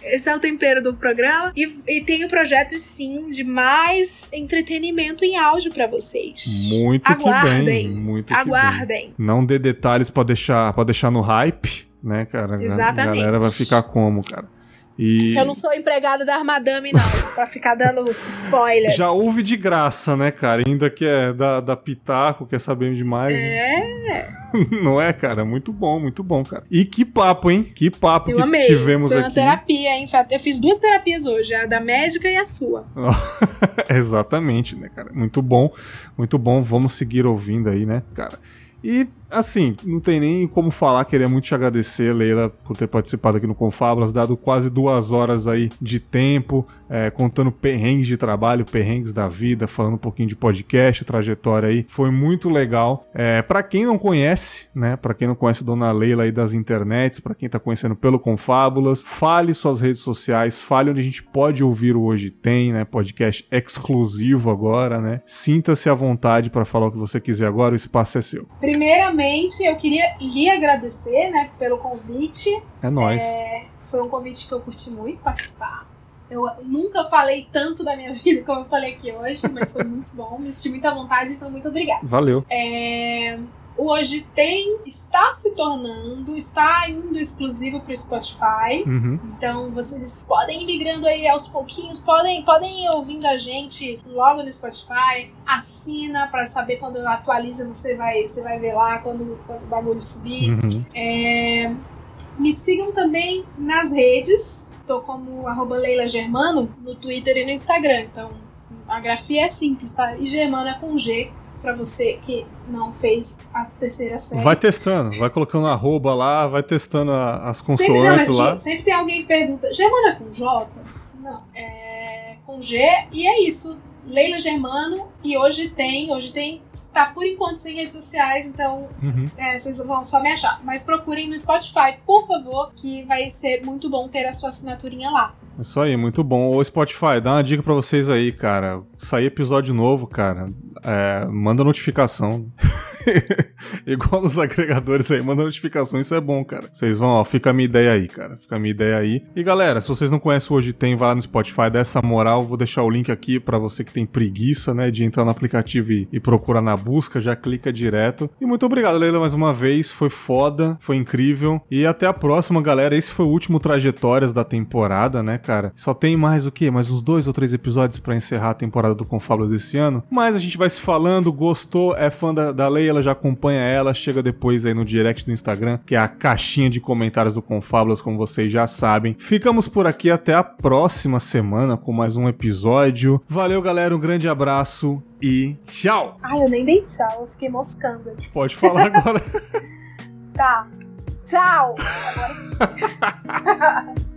Esse é o tempero do programa. E, e tenho projetos, sim, de mais entretenimento em áudio pra vocês. Muito que bem. Aguardem. Muito que bem. Aguardem. Não dê detalhes pra deixar, pra deixar no hype, né, cara? Exatamente. A galera vai ficar como, cara? E Que eu não sou empregada da madame, não. pra ficar dando spoiler. já ouve de graça, né, cara? Ainda que é da, da Pitaco, quer saber demais. É, não é, cara? Muito bom, muito bom, cara. E que papo, hein? Que papo eu que amei. tivemos Foi uma aqui. terapia, hein? Eu fiz duas terapias hoje, a da médica e a sua. Exatamente, né, cara? Muito bom, muito bom. Vamos seguir ouvindo aí, né, cara? E, assim, não tem nem como falar, queria muito te agradecer, Leila, por ter participado aqui no Confablas, dado quase duas horas aí de tempo, é, contando perrengues de trabalho, perrengues da vida, falando um pouquinho de podcast, trajetória aí. Foi muito legal. É, para quem não conhece, né, para quem não conhece Dona Leila aí das internets, para quem tá conhecendo pelo Confábulas, fale suas redes sociais, fale onde a gente pode ouvir o Hoje Tem, né, podcast exclusivo agora, né? Sinta-se à vontade para falar o que você quiser agora, o espaço é seu. Primeiramente, eu queria lhe agradecer, né, pelo convite. É nóis. Foi um convite que eu curti muito participar. Eu nunca falei tanto da minha vida como eu falei aqui hoje, mas foi muito bom. Me senti muito à vontade, então muito obrigada. Valeu. É, Hoje Tem está se tornando, está indo exclusivo para o Spotify. Uhum. Então vocês podem ir migrando aí aos pouquinhos, podem, podem ir ouvindo a gente logo no Spotify, assina para saber quando eu atualizo, você vai, você vai ver lá quando, quando o bagulho subir. Uhum. É, Me sigam também nas redes. Tô como arroba Leila Germano no Twitter e no Instagram. Então, a grafia é simples, tá? E Germano é com G para você que não fez a terceira série. Vai testando, vai colocando arroba lá, vai testando as consoantes sempre, não, lá. Sempre tem alguém que pergunta, Germano é com J? Não, é com G e é isso. Leila Germano e hoje tem, hoje tem, está por enquanto sem redes sociais, então uhum. é, vocês vão só me achar. Mas procurem no Spotify, por favor, que vai ser muito bom ter a sua assinaturinha lá. Isso aí, muito bom. Ô Spotify, dá uma dica para vocês aí, cara. Sair episódio novo, cara. É, manda notificação. Igual nos agregadores aí, manda notificação, isso é bom, cara. Vocês vão, ó, fica a minha ideia aí, cara. Fica a minha ideia aí. E galera, se vocês não conhecem Hoje Tem, vai lá no Spotify, dá essa moral. Vou deixar o link aqui para você que tem preguiça, né, de entrar no aplicativo e, e procurar na busca, já clica direto. E muito obrigado, Leila, mais uma vez. Foi foda, foi incrível. E até a próxima, galera. Esse foi o último Trajetórias da temporada, né, cara? Só tem mais o quê? Mais uns dois ou três episódios para encerrar a temporada do Confablas esse ano. Mas a gente vai se falando, gostou, é fã da, da Leila, já acompanha ela, chega depois aí no direct do Instagram, que é a caixinha de comentários do Confábulas, como vocês já sabem. Ficamos por aqui até a próxima semana com mais um episódio. Valeu, galera, um grande abraço e tchau! Ai, eu nem dei tchau, eu fiquei moscando. Pode falar agora. tá. Tchau! Agora sim.